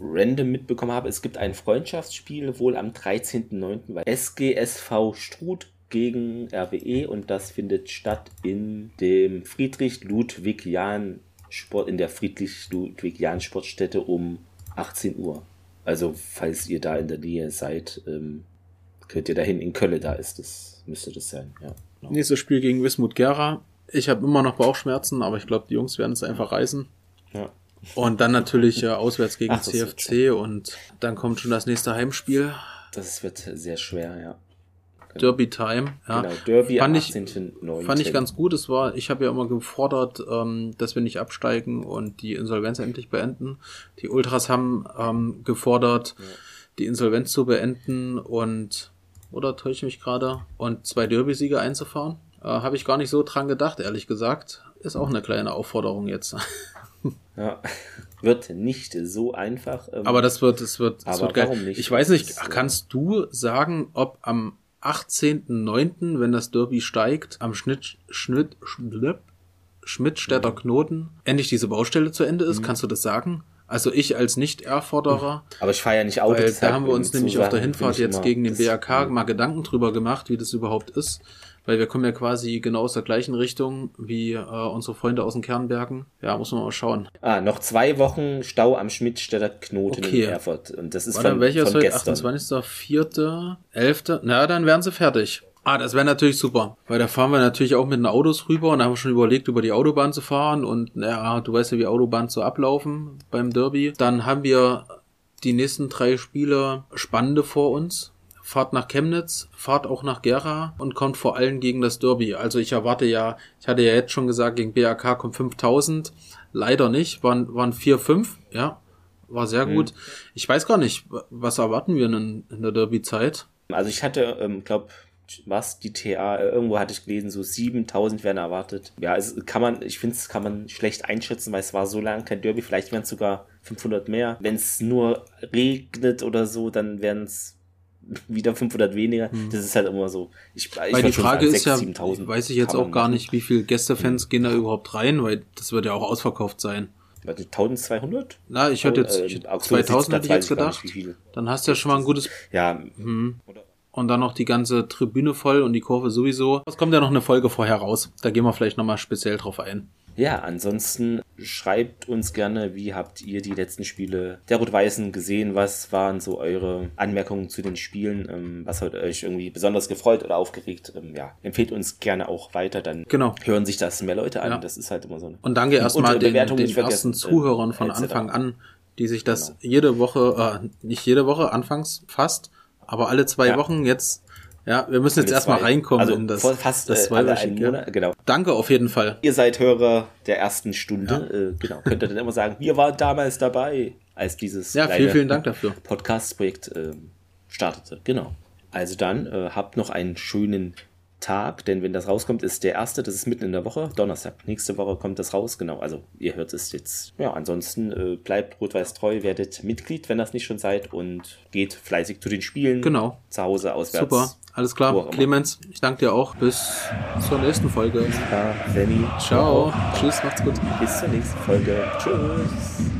random mitbekommen habe, es gibt ein Freundschaftsspiel wohl am 13.09. bei SGSV Struth gegen RWE und das findet statt in dem Friedrich-Ludwig-Jahn Sport, in der Friedrich-Ludwig-Jahn Sportstätte um 18 Uhr. Also, falls ihr da in der Nähe seid, ähm, könnt ihr dahin in Köln, da ist es, müsste das sein, ja. Genau. Nächstes Spiel gegen Wismut Gera. Ich habe immer noch Bauchschmerzen, aber ich glaube, die Jungs werden es einfach reißen. Ja. Und dann natürlich äh, auswärts gegen Ach, CFC und dann kommt schon das nächste Heimspiel. Das wird sehr schwer, ja. Derby Time. Ja. Genau, Derby fand am ich, 18.09. fand ich ganz gut. Es war, ich habe ja immer gefordert, ähm, dass wir nicht absteigen und die Insolvenz endlich beenden. Die Ultras haben ähm, gefordert, die Insolvenz zu beenden und oder täusche ich mich gerade und zwei Derby-Siege einzufahren. Äh, habe ich gar nicht so dran gedacht, ehrlich gesagt. Ist auch eine kleine Aufforderung jetzt. Ja, wird nicht so einfach. ähm, Aber das wird, das wird, Aber wird geil. nicht? Ich weiß nicht, kannst du sagen, ob am 18.09., wenn das Derby steigt, am Schnitt, Schnitt, Schnitt, Schmidtstädter Knoten endlich diese Baustelle zu Ende Mhm. ist? Kannst du das sagen? Also ich als Nicht-Erforderer, aber ich fahre ja nicht Auto. weil da haben wir uns nämlich auf der Hinfahrt jetzt gegen den BRK mal Gedanken drüber gemacht, wie das überhaupt ist. Weil wir kommen ja quasi genau aus der gleichen Richtung wie äh, unsere Freunde aus den Kernbergen. Ja, muss man mal schauen. Ah, noch zwei Wochen Stau am Schmidtstädter Knoten Okay. in Erfurt. Und das ist Warte, von, welcher ist von heute? gestern. 28. 4. 11. Na, dann wären sie fertig. Ah, das wäre natürlich super. Weil da fahren wir natürlich auch mit den Autos rüber und da haben wir schon überlegt, über die Autobahn zu fahren. Und ja, du weißt ja, wie Autobahnen so ablaufen beim Derby. Dann haben wir die nächsten drei Spiele spannende vor uns. Fahrt nach Chemnitz, fahrt auch nach Gera und kommt vor allem gegen das Derby. Also ich erwarte ja, ich hatte ja jetzt schon gesagt, gegen BAK kommt 5000. Leider nicht, waren, waren 4, 5, ja. War sehr gut. Ich weiß gar nicht, was erwarten wir in, in der Derby-Zeit? Also ich hatte, ähm, glaube was, die TA, äh, irgendwo hatte ich gelesen, so 7000 werden erwartet. Ja, es kann man, ich finde, es kann man schlecht einschätzen, weil es war so lange kein Derby, vielleicht wären es sogar 500 mehr. Wenn es nur regnet oder so, dann wären es wieder 500 weniger. Das ist halt immer so. Ich, ich Hm. Weil die Frage ist ja, 6.000, 7.000 weiß ich jetzt auch gar machen. nicht, wie viel Gästefans gehen da überhaupt rein, weil das wird ja auch ausverkauft sein. Warte, 1200? Na, ich hätte jetzt Äh, ich, Augsburg 2000 hätte ich jetzt nicht, gedacht. viel. Dann hast du ja schon mal ein gutes Ja, und dann noch die ganze Tribüne voll und die Kurve sowieso. Es kommt ja noch eine Folge vorher raus. Da gehen wir vielleicht nochmal speziell drauf ein. Ja, ansonsten schreibt uns gerne, wie habt ihr die letzten Spiele der Rot-Weißen gesehen? Was waren so eure Anmerkungen zu den Spielen? Ähm, was hat euch irgendwie besonders gefreut oder aufgeregt? Ähm, ja, empfehlt uns gerne auch weiter, dann Genau. hören sich das mehr Leute an. Ja. Das ist halt immer so eine. Und danke erstmal den, den ersten Zuhörern von. Anfang an, die sich das Genau. jede Woche, äh, nicht jede Woche, anfangs fast, aber alle zwei Ja. Wochen jetzt, ja, wir müssen jetzt erstmal reinkommen also in das, fast das äh, Zweiwöchige. Monat, genau. Danke auf jeden Fall. Ihr seid Hörer der ersten Stunde, äh, genau. Könnt ihr dann immer sagen, wir waren damals dabei, als dieses Ja, vielen, vielen Dank dafür. Podcast-Projekt ähm, startete. Genau. Also dann äh, habt noch einen schönen Tag, denn wenn das rauskommt, ist der erste, das ist mitten in der Woche, Donnerstag. Nächste Woche kommt das raus, genau. Also ihr hört es jetzt. Ja, ansonsten äh, bleibt rot-weiß treu, werdet Mitglied, wenn das nicht schon seid und geht fleißig zu den Spielen. Genau. Zu Hause, auswärts. Super, alles klar. Clemens, ich danke dir auch. Bis zur nächsten Folge. Ja, Sammy. Ciao. Ciao. Tschüss, macht's gut. Bis zur nächsten Folge. Tschüss.